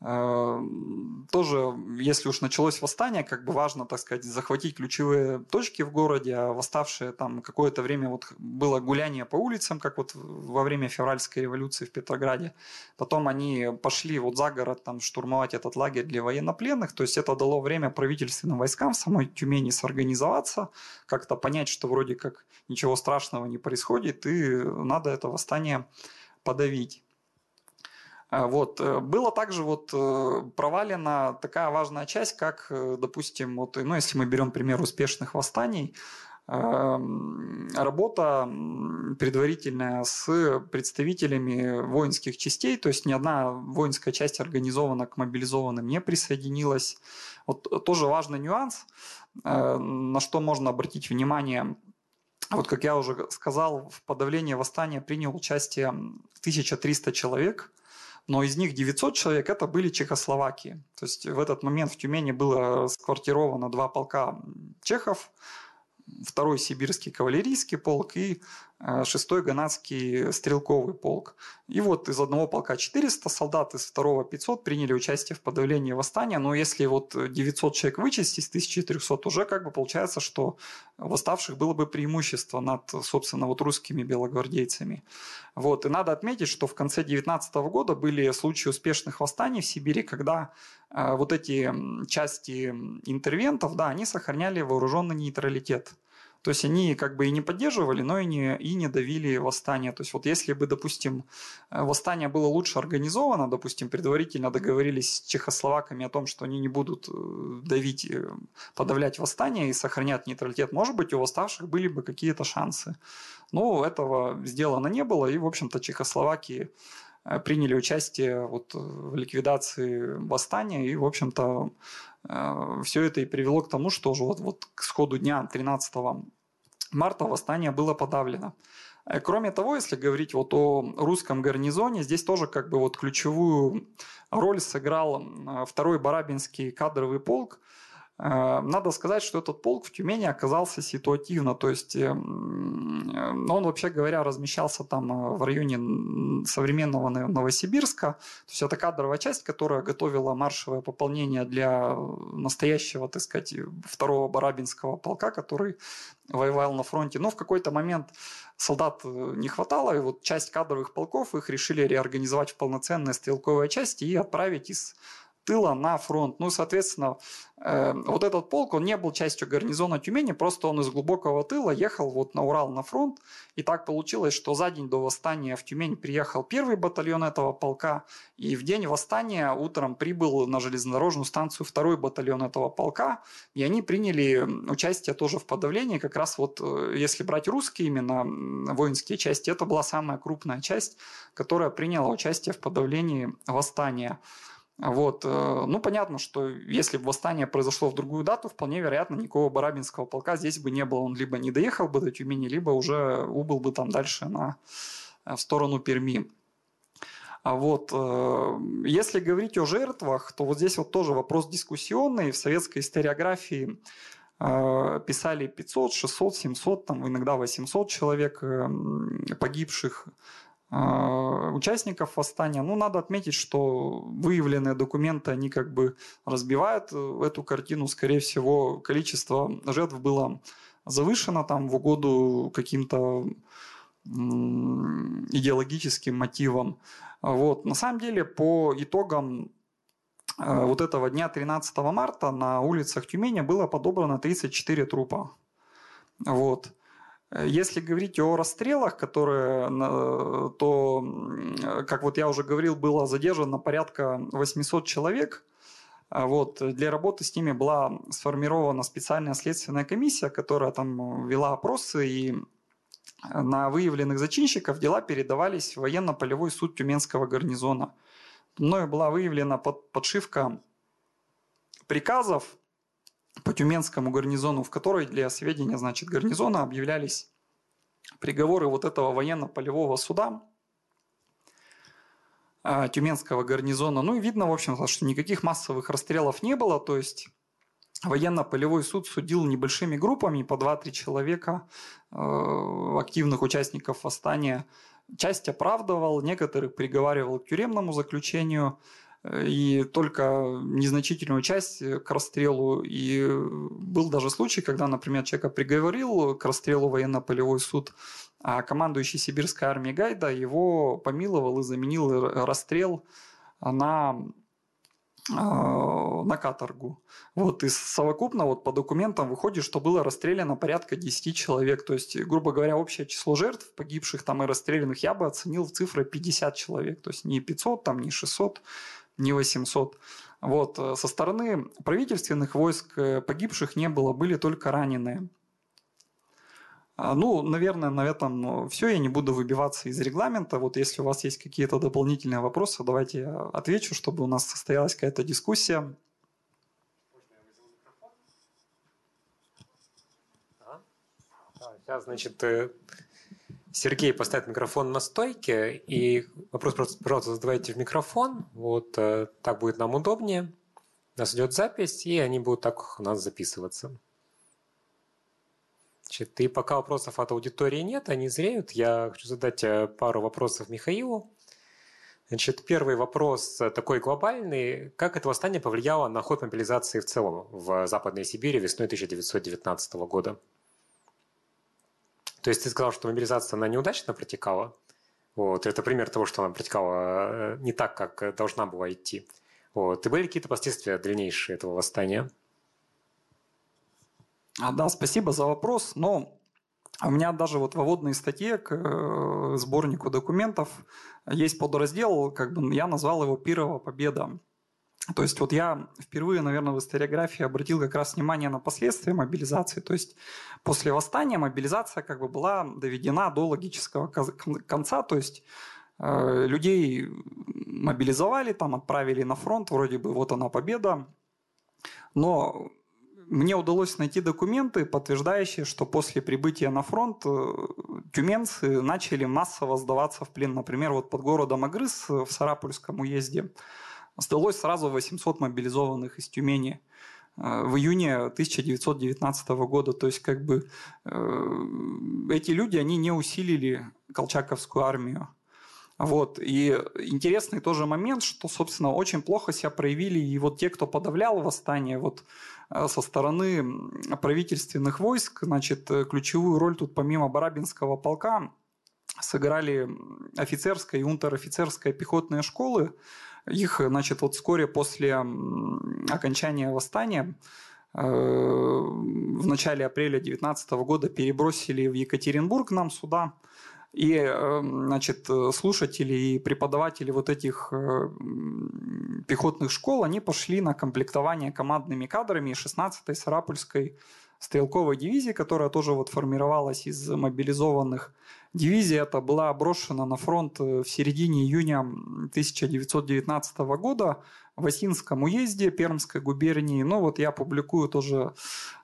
тоже, если уж началось восстание, как бы важно, так сказать, захватить ключевые точки в городе, а восставшие там какое-то время вот было гуляние по улицам, как вот во время февральской революции в Петрограде. Потом они пошли вот за город там штурмовать этот лагерь для военнопленных, то есть это дало время правительственным войскам в самой Тюмени сорганизоваться, как-то понять, что вроде как ничего страшного не происходит, и надо это восстание подавить. А, вот. Э, было также вот э, провалена такая важная часть, как, э, допустим, вот, ну, если мы берем пример успешных восстаний, работа предварительная с представителями воинских частей, то есть ни одна воинская часть организована к мобилизованным не присоединилась. Вот тоже важный нюанс, на что можно обратить внимание. Вот как я уже сказал, в подавлении восстания принял участие 1300 человек – но из них 900 человек это были Чехословакии. То есть в этот момент в Тюмени было сквартировано два полка чехов, второй сибирский кавалерийский полк и э, шестой ганадский стрелковый полк. И вот из одного полка 400 солдат, из второго 500 приняли участие в подавлении восстания. Но если вот 900 человек вычесть из 1300, уже как бы получается, что восставших было бы преимущество над, собственно, вот русскими белогвардейцами. Вот. И надо отметить, что в конце 19 года были случаи успешных восстаний в Сибири, когда э, вот эти части интервентов, да, они сохраняли вооруженный нейтралитет. То есть они как бы и не поддерживали, но и не, и не давили восстание. То есть вот если бы, допустим, э, восстание было лучше организовано, допустим, предварительно договорились с чехословаками о том, что они не будут э, давить, э, подавлять восстание и сохранять нейтралитет, может быть, у восставших были бы какие-то шансы. Но этого сделано не было, и, в общем-то, Чехословакии приняли участие вот в ликвидации восстания, и, в общем-то, все это и привело к тому, что уже вот, вот к сходу дня 13 марта восстание было подавлено. Э, кроме того, если говорить вот о русском гарнизоне, здесь тоже как бы вот ключевую роль сыграл второй Барабинский кадровый полк, Э, надо сказать, что этот полк в Тюмени оказался ситуативно, то есть эм, э, он, вообще говоря, размещался там э, в районе современного Новосибирска. То есть это кадровая часть, которая готовила маршевое пополнение для настоящего, так сказать, второго Барабинского полка, который воевал на фронте. Но в какой-то момент солдат не хватало, и вот часть кадровых полков их решили реорганизовать в полноценные стрелковые части и отправить из тыла на фронт. Ну, соответственно, э, вот этот полк, он не был частью гарнизона Тюмени, просто он из глубокого тыла ехал вот на Урал на фронт. И так получилось, что за день до восстания в Тюмень приехал первый батальон этого полка, и в день восстания утром прибыл на железнодорожную станцию второй батальон этого полка, и они приняли участие тоже в подавлении. Как раз вот, э, если брать русские именно воинские части, это была самая крупная часть, которая приняла участие в подавлении восстания. Вот. Э, ну, понятно, что если бы восстание произошло в другую дату, вполне вероятно, никакого барабинского полка здесь бы не было. Он либо не доехал бы до Тюмени, либо уже убыл бы там дальше на, э, в сторону Перми. А вот э, если говорить о жертвах, то вот здесь вот тоже вопрос дискуссионный. В советской историографии писали 500, 600, 700, там иногда 800 человек э, погибших участников восстания. Ну, надо отметить, что выявленные документы, они как бы разбивают эту картину. Скорее всего, количество жертв было завышено там в угоду каким-то идеологическим мотивам. Вот. На самом деле, по итогам э, вот этого дня 13 марта на улицах Тюмени было подобрано 34 трупа. Вот. Если говорить о расстрелах, которые, то, как вот я уже говорил, было задержано порядка 800 человек. Вот. Для работы с ними была сформирована специальная следственная комиссия, которая там вела опросы и на выявленных зачинщиков дела передавались в военно-полевой суд Тюменского гарнизона. Мною была выявлена под, подшивка приказов по Тюменскому гарнизону, в которой для сведения значит, гарнизона объявлялись приговоры вот этого военно-полевого суда а, Тюменского гарнизона. Ну и видно, в общем что никаких массовых расстрелов не было, то есть военно-полевой суд судил небольшими группами по 2-3 человека, э, активных участников восстания. Часть оправдывал, некоторых приговаривал к тюремному заключению, и только незначительную часть к расстрелу. И был даже случай, когда, например, человека приговорил к расстрелу военно-полевой суд, а командующий сибирской армией Гайда его помиловал и заменил расстрел на а, на каторгу. Вот, и совокупно вот по документам выходит, что было расстреляно порядка 10 человек. То есть, грубо говоря, общее число жертв, погибших там и расстрелянных, я бы оценил в цифры 50 человек. То есть, не 500, там, не 600, не 800. Вот, э, со стороны правительственных войск э, погибших не было, были только раненые. А, ну, наверное, на этом все. Я не буду выбиваться из регламента. Вот если у вас есть какие-то дополнительные вопросы, давайте я отвечу, чтобы у нас состоялась какая-то дискуссия. Сейчас, значит, э, Сергей поставит микрофон на стойке, и вопрос, пожалуйста, задавайте в микрофон. Вот э, так будет нам удобнее. У нас идет запись, и они будут так у нас записываться. Значит, и пока вопросов от аудитории нет, они зреют, я хочу задать э, пару вопросов Михаилу. Значит, первый вопрос э, такой глобальный. Как это восстание повлияло на ход мобилизации в целом в Западной Сибири весной 1919 года? То есть ты сказал, что мобилизация она неудачно протекала. Вот, это пример того, что она протекала э, не так, как должна была идти. Вот. И были какие-то последствия дальнейшие этого восстания? А, да, спасибо за вопрос. Но у меня даже вот в вводной статье к э, сборнику документов есть подраздел, как бы я назвал его «Пирова победа». То есть вот я впервые, наверное, в историографии обратил как раз внимание на последствия мобилизации. То есть после восстания мобилизация как бы была доведена до логического конца. То есть э, людей мобилизовали, там отправили на фронт, вроде бы вот она победа. Но мне удалось найти документы, подтверждающие, что после прибытия на фронт э, тюменцы начали массово сдаваться в плен. Например, вот под городом Агрыз в Сарапульском уезде сдалось сразу 800 мобилизованных из Тюмени э, в июне 1919 года. То есть, как бы э, эти люди, они не усилили Колчаковскую армию. Вот. И интересный тоже момент, что, собственно, очень плохо себя проявили и вот те, кто подавлял восстание, вот э, со стороны правительственных войск, значит, ключевую роль тут помимо Барабинского полка сыграли офицерская и унтер-офицерская пехотные школы. Их, значит, вот вскоре после окончания восстания э, в начале апреля 19 года перебросили в Екатеринбург нам сюда. И, эм, значит, слушатели и преподаватели вот этих э, пехотных школ, они пошли на комплектование командными кадрами 16-й Сарапульской стрелковой дивизии, которая тоже вот формировалась из мобилизованных Дивизия эта была брошена на фронт в середине июня 1919 года в Осинском уезде Пермской губернии. Ну вот я публикую тоже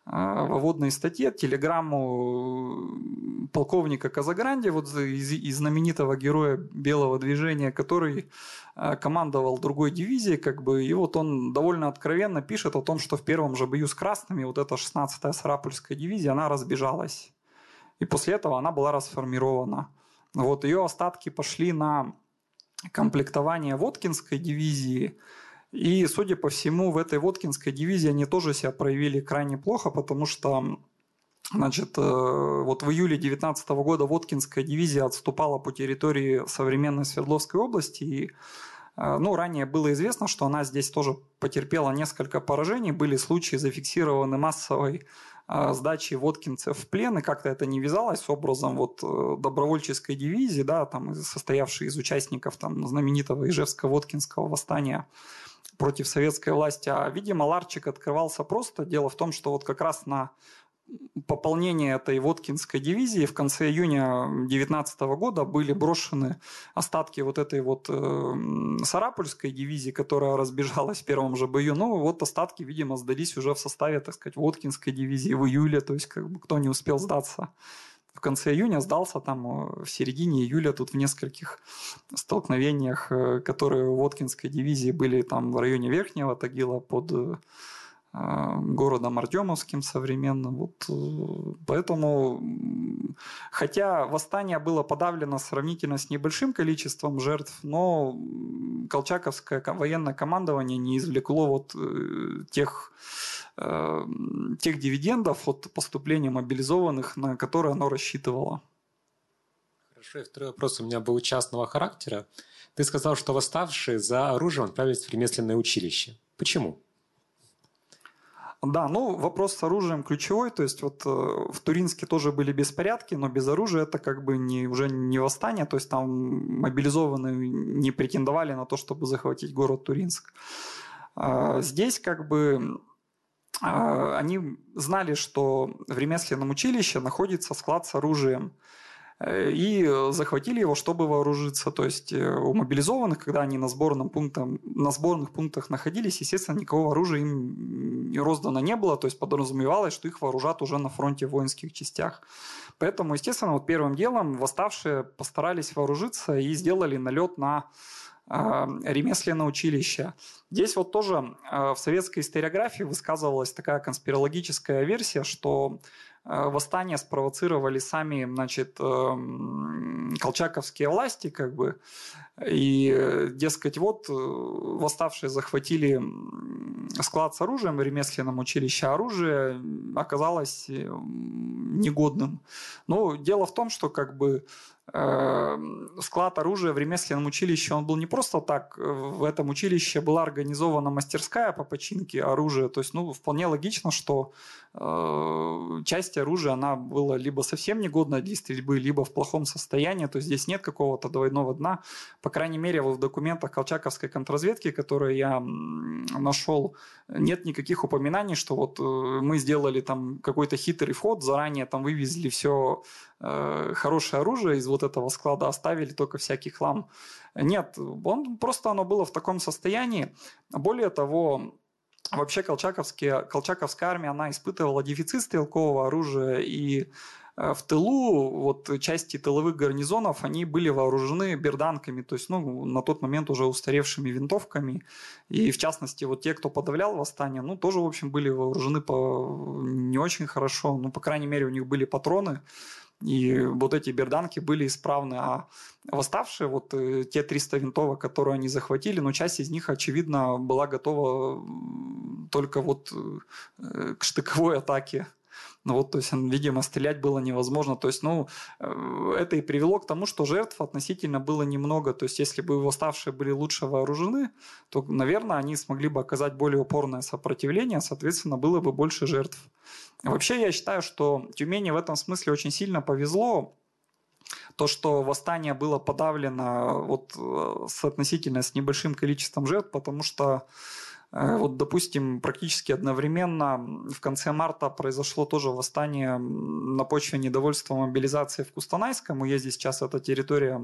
а, в вводной статье телеграмму полковника Казагранди, вот из, из знаменитого героя Белого движения, который командовал другой дивизией, как бы, и вот он довольно откровенно пишет о том, что в первом же бою с красными вот эта 16-я Сарапульская дивизия, она разбежалась. И после этого она была расформирована. Вот ее остатки пошли на комплектование Воткинской дивизии – и, судя по всему, в этой Воткинской дивизии они тоже себя проявили крайне плохо, потому что Значит, э, вот в июле 2019 года Воткинская дивизия отступала по территории современной Свердловской области. И э, ну, ранее было известно, что она здесь тоже потерпела несколько поражений. Были случаи зафиксированы массовой сдачи воткинцев в плен, и как-то это не вязалось с образом вот добровольческой дивизии, да, там, состоявшей из участников там, знаменитого Ижевско-Воткинского восстания против советской власти. А, видимо, ларчик открывался просто. Дело в том, что вот как раз на пополнение этой Воткинской дивизии в конце июня 2019 года были брошены остатки вот этой вот э, Сарапульской дивизии, которая разбежалась в первом же бою. Ну, вот остатки, видимо, сдались уже в составе, так сказать, Воткинской дивизии в июле, то есть как бы кто не успел сдаться в конце июня, сдался там э, в середине июля тут в нескольких столкновениях, э, которые у Воткинской дивизии были там в районе Верхнего Тагила под э, городом Артемовским современным. Вот, поэтому, хотя восстание было подавлено сравнительно с небольшим количеством жертв, но Колчаковское военное командование не извлекло вот тех Э, тех дивидендов от поступления мобилизованных, на которые оно рассчитывало. Хорошо, и второй вопрос у меня был частного характера. Ты сказал, что восставшие за оружием отправились в ремесленное училище. Почему? Да, ну вопрос с оружием ключевой, то есть вот э, в Туринске тоже были беспорядки, но без оружия это как бы не, уже не восстание, то есть там мобилизованные не претендовали на то, чтобы захватить город Туринск. А здесь как бы а, они знали, что в ремесленном училище находится склад с оружием э, и захватили его, чтобы вооружиться. То есть э, у мобилизованных, когда они на, сборном пунктах, на сборных пунктах находились, естественно, никакого оружия им роздано не было, то есть подразумевалось, что их вооружат уже на фронте в воинских частях. Поэтому, естественно, вот первым делом восставшие постарались вооружиться и сделали налет на ремесленное училище. Здесь вот тоже в советской историографии высказывалась такая конспирологическая версия, что восстание спровоцировали сами, значит, эм, колчаковские власти, как бы, и, дескать, вот э, восставшие захватили склад с оружием в ремесленном училище, оружие оказалось э, негодным. Но дело в том, что как бы склад оружия в ремесленном училище, он был не просто так. В этом училище была организована мастерская по починке оружия. То есть, ну, вполне логично, что э, часть оружия, она была либо совсем негодна для стрельбы, либо в плохом состоянии. То есть, здесь нет какого-то двойного дна. По крайней мере, в документах колчаковской контрразведки, которые я нашел, нет никаких упоминаний, что вот э, мы сделали там какой-то хитрый вход, заранее там вывезли все э, хорошее оружие из вот этого склада, оставили только всякий хлам. Нет, он, просто оно было в таком состоянии. Более того, вообще колчаковские, колчаковская армия, она испытывала дефицит стрелкового оружия, и в тылу, вот части тыловых гарнизонов, они были вооружены берданками, то есть, ну, на тот момент уже устаревшими винтовками. И, в частности, вот те, кто подавлял восстание, ну, тоже, в общем, были вооружены по... не очень хорошо. Ну, по крайней мере, у них были патроны и вот эти берданки были исправны, а восставшие, вот э, те 300 винтовок, которые они захватили, ну, часть из них, очевидно, была готова только вот э, к штыковой атаке. Ну вот, то есть, видимо, стрелять было невозможно. То есть, ну, э, это и привело к тому, что жертв относительно было немного. То есть, если бы восставшие были лучше вооружены, то, наверное, они смогли бы оказать более упорное сопротивление, соответственно, было бы больше жертв. Вообще, я считаю, что Тюмени в этом смысле очень сильно повезло, то, что восстание было подавлено вот э, с относительно с небольшим количеством жертв, потому что Э, вот, допустим, практически одновременно в конце марта произошло тоже восстание на почве недовольства мобилизации в Кустанайском. Здесь сейчас это территория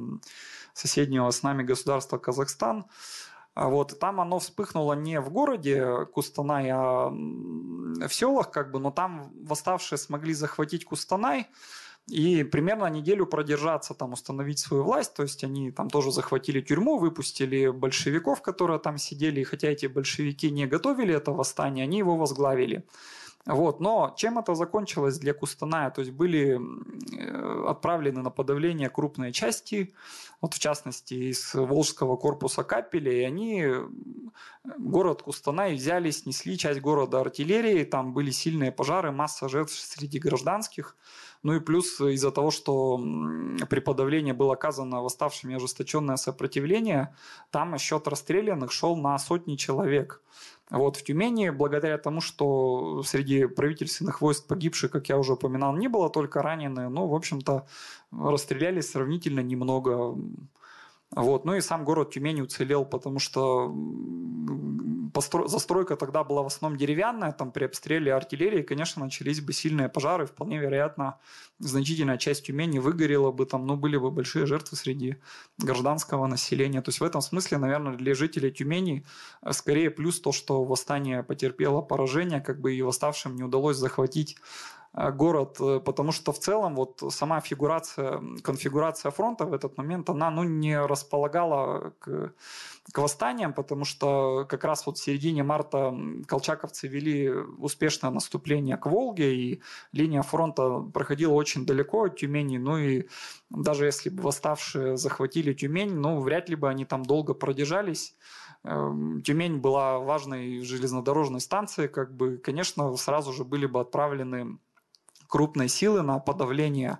соседнего с нами государства Казахстан. А вот, там оно вспыхнуло не в городе Кустанай, а в селах, как бы, но там восставшие смогли захватить Кустанай и примерно неделю продержаться, там, установить свою власть. То есть они там тоже захватили тюрьму, выпустили большевиков, которые там сидели, и хотя эти большевики не готовили это восстание, они его возглавили. Вот. Но чем это закончилось для Кустаная? То есть были э, отправлены на подавление крупные части, вот в частности из Волжского корпуса капеля, и они город Кустанай взяли, снесли часть города артиллерии, там были сильные пожары, масса жертв среди гражданских. Ну и плюс из-за того, что при подавлении было оказано восставшими ожесточенное сопротивление, там счет расстрелянных шел на сотни человек. Вот в Тюмени, благодаря тому, что среди правительственных войск погибших, как я уже упоминал, не было только раненые, но, в общем-то, расстреляли сравнительно немного. Вот. Ну и сам город Тюмень уцелел, потому что постро... застройка тогда была в основном деревянная, там при обстреле артиллерии, конечно, начались бы сильные пожары, вполне вероятно, значительная часть Тюмени выгорела бы, там, ну, были бы большие жертвы среди гражданского населения. То есть в этом смысле, наверное, для жителей Тюмени э, скорее плюс то, что восстание потерпело поражение, как бы и восставшим не удалось захватить город, э, потому что в целом вот сама фигурация, конфигурация фронта в этот момент, она ну, не располагала к, к восстаниям, потому что как раз вот в середине марта колчаковцы вели успешное наступление к Волге, и линия фронта проходила очень далеко от Тюмени, ну и даже если бы восставшие захватили Тюмень, ну вряд ли бы они там долго продержались, эм, Тюмень была важной железнодорожной станцией, как бы, конечно, сразу же были бы отправлены крупной силы на подавление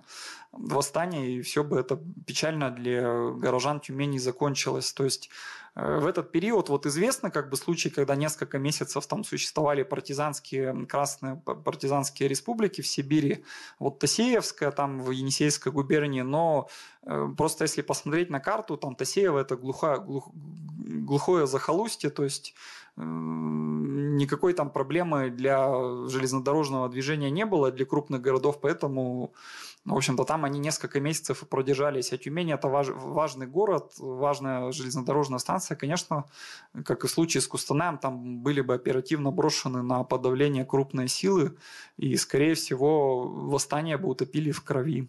восстания, и все бы это печально для горожан Тюмени закончилось. То есть э, в этот период вот известно как бы случай, когда несколько месяцев там существовали партизанские, красные партизанские республики в Сибири, вот Тосеевская там в Енисейской губернии, но э, просто если посмотреть на карту, там Тосеево это глухое, глух, глухое захолустье, то есть никакой там проблемы для железнодорожного движения не было для крупных городов, поэтому, в общем-то, там они несколько месяцев продержались. А Тюмень – это важ, важный город, важная железнодорожная станция. Конечно, как и в случае с Кустанаем, там были бы оперативно брошены на подавление крупные силы, и, скорее всего, восстание бы утопили в крови.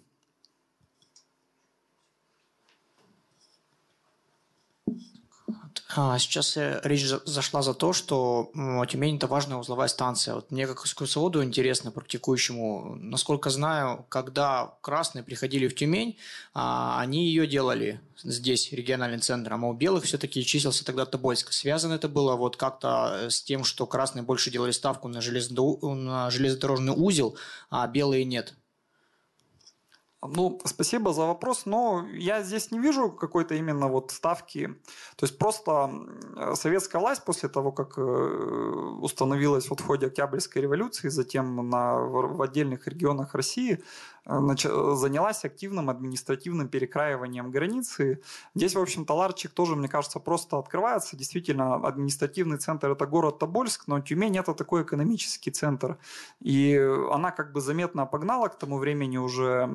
Сейчас э, речь зашла за то, что Тюмень – это важная узловая станция. Вот мне как экскурсоводу интересно, практикующему, насколько знаю, когда красные приходили в Тюмень, а, они ее делали здесь, региональным центром, а у белых все-таки числился тогда Тобольск. Связано это было вот как-то э, с тем, что красные больше делали ставку на железнодорожный узел, а белые нет – ну, спасибо за вопрос, но я здесь не вижу какой-то именно вот ставки. То есть просто советская власть после того, как э, установилась вот в ходе Октябрьской революции, затем на, в отдельных регионах России, занялась активным административным перекраиванием границы. Здесь, в общем-то, ларчик тоже, мне кажется, просто открывается. Действительно, административный центр – это город Тобольск, но Тюмень – это такой экономический центр. И она как бы заметно погнала к тому времени уже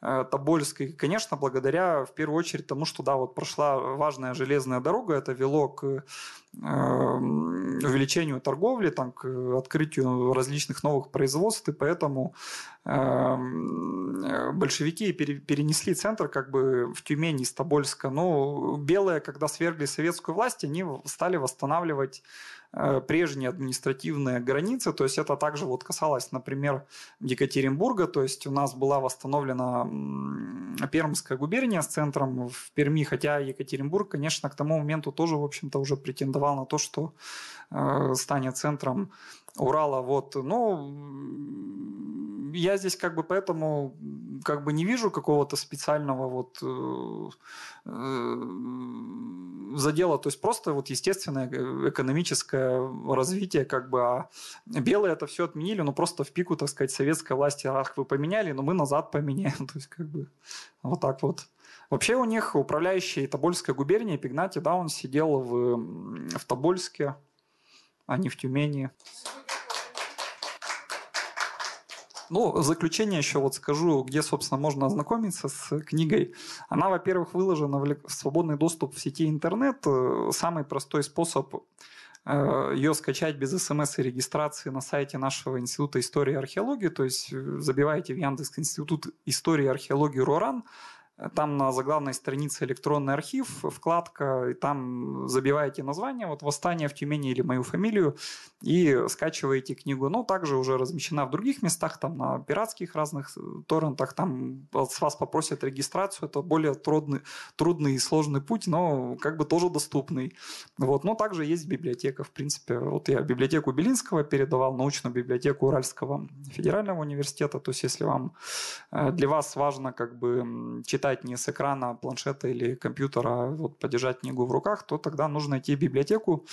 Тобольск. И, конечно, благодаря в первую очередь тому, что да, вот прошла важная железная дорога, это вело к э, увеличению торговли, там, к открытию различных новых производств, и поэтому э, большевики перенесли центр как бы в Тюмень из Тобольска. Но белые, когда свергли советскую власть, они стали восстанавливать Э, прежние административные границы, то есть это также вот касалось, например, Екатеринбурга, то есть у нас была восстановлена Пермская губерния с центром в Перми, хотя Екатеринбург, конечно, к тому моменту тоже, в общем-то, уже претендовал на то, что э, станет центром Урала. Вот. Но я здесь как бы поэтому как бы не вижу какого-то специального вот э, э, задела, то есть просто вот естественное экономическое развитие, как бы, а белые это все отменили, ну просто в пику, так сказать, советской власти, ах, вы поменяли, но мы назад поменяем, (laughs) то есть как бы вот так вот. Вообще у них управляющий Тобольской губернией Пигнати, да, он сидел в, в Тобольске, а не в Тюмени. Ну, в заключение еще вот скажу, где, собственно, можно ознакомиться с книгой. Она, во-первых, выложена в свободный доступ в сети интернет. Самый простой способ э, ее скачать без смс и регистрации на сайте нашего Института истории и археологии. То есть э, забиваете в Яндекс Институт истории и археологии РОРАН, там на заглавной странице электронный архив, вкладка, и там забиваете название, вот «Восстание в Тюмени» или мою фамилию, и скачиваете книгу. Ну, также уже размещена в других местах, там на пиратских разных э, торрентах, там с вас попросят регистрацию, это более трудный, трудный и сложный путь, но как бы тоже доступный. Вот. Но также есть библиотека, в принципе. Вот я библиотеку Белинского передавал, научную библиотеку Уральского федерального университета, то есть если вам, э, для вас важно как бы читать читать не с экрана планшета или компьютера, а вот подержать книгу в руках, то тогда нужно идти в библиотеку.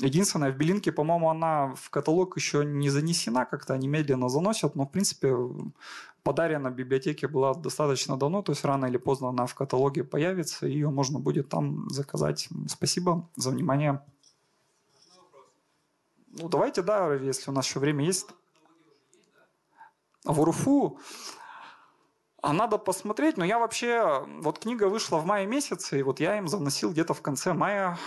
Единственное, в Белинке, по-моему, она в каталог еще не занесена, как-то они медленно заносят, но, в принципе, подарена библиотеке была достаточно давно, то есть рано или поздно она в каталоге появится, ее можно будет там заказать. Спасибо за внимание. Ну, давайте, да, если у нас еще время есть. В УРФУ а надо посмотреть, но я вообще... Вот книга вышла в мае месяце, и вот я им заносил где-то в конце мая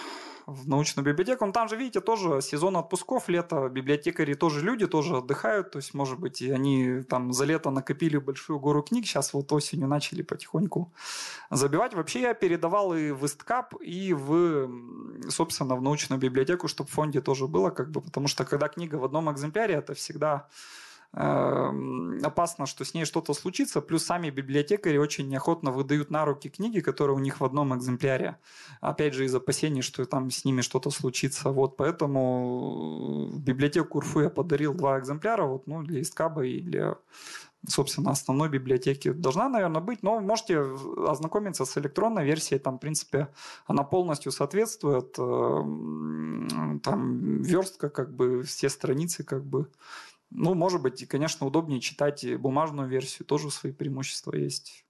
в научную библиотеку. Ну, там же, видите, тоже сезон отпусков, лето, библиотекари тоже люди, тоже отдыхают. То есть, может быть, и они там за лето накопили большую гору книг, сейчас вот осенью начали потихоньку забивать. Вообще я передавал и в Исткап, и в, собственно, в научную библиотеку, чтобы в фонде тоже было, как бы, потому что когда книга в одном экземпляре, это всегда опасно, что с ней что-то случится. Плюс сами библиотекари очень неохотно выдают на руки книги, которые у них в одном экземпляре. Опять же, из опасений, что там с ними что-то случится. Вот поэтому в библиотеку УРФУ я подарил два экземпляра, вот, ну, для Искаба и для собственно, основной библиотеки должна, наверное, быть, но можете ознакомиться с электронной версией, там, в принципе, она полностью соответствует, эм, там, верстка, как бы, все страницы, как бы, ну, может быть, и, конечно, удобнее читать бумажную версию, тоже свои преимущества есть.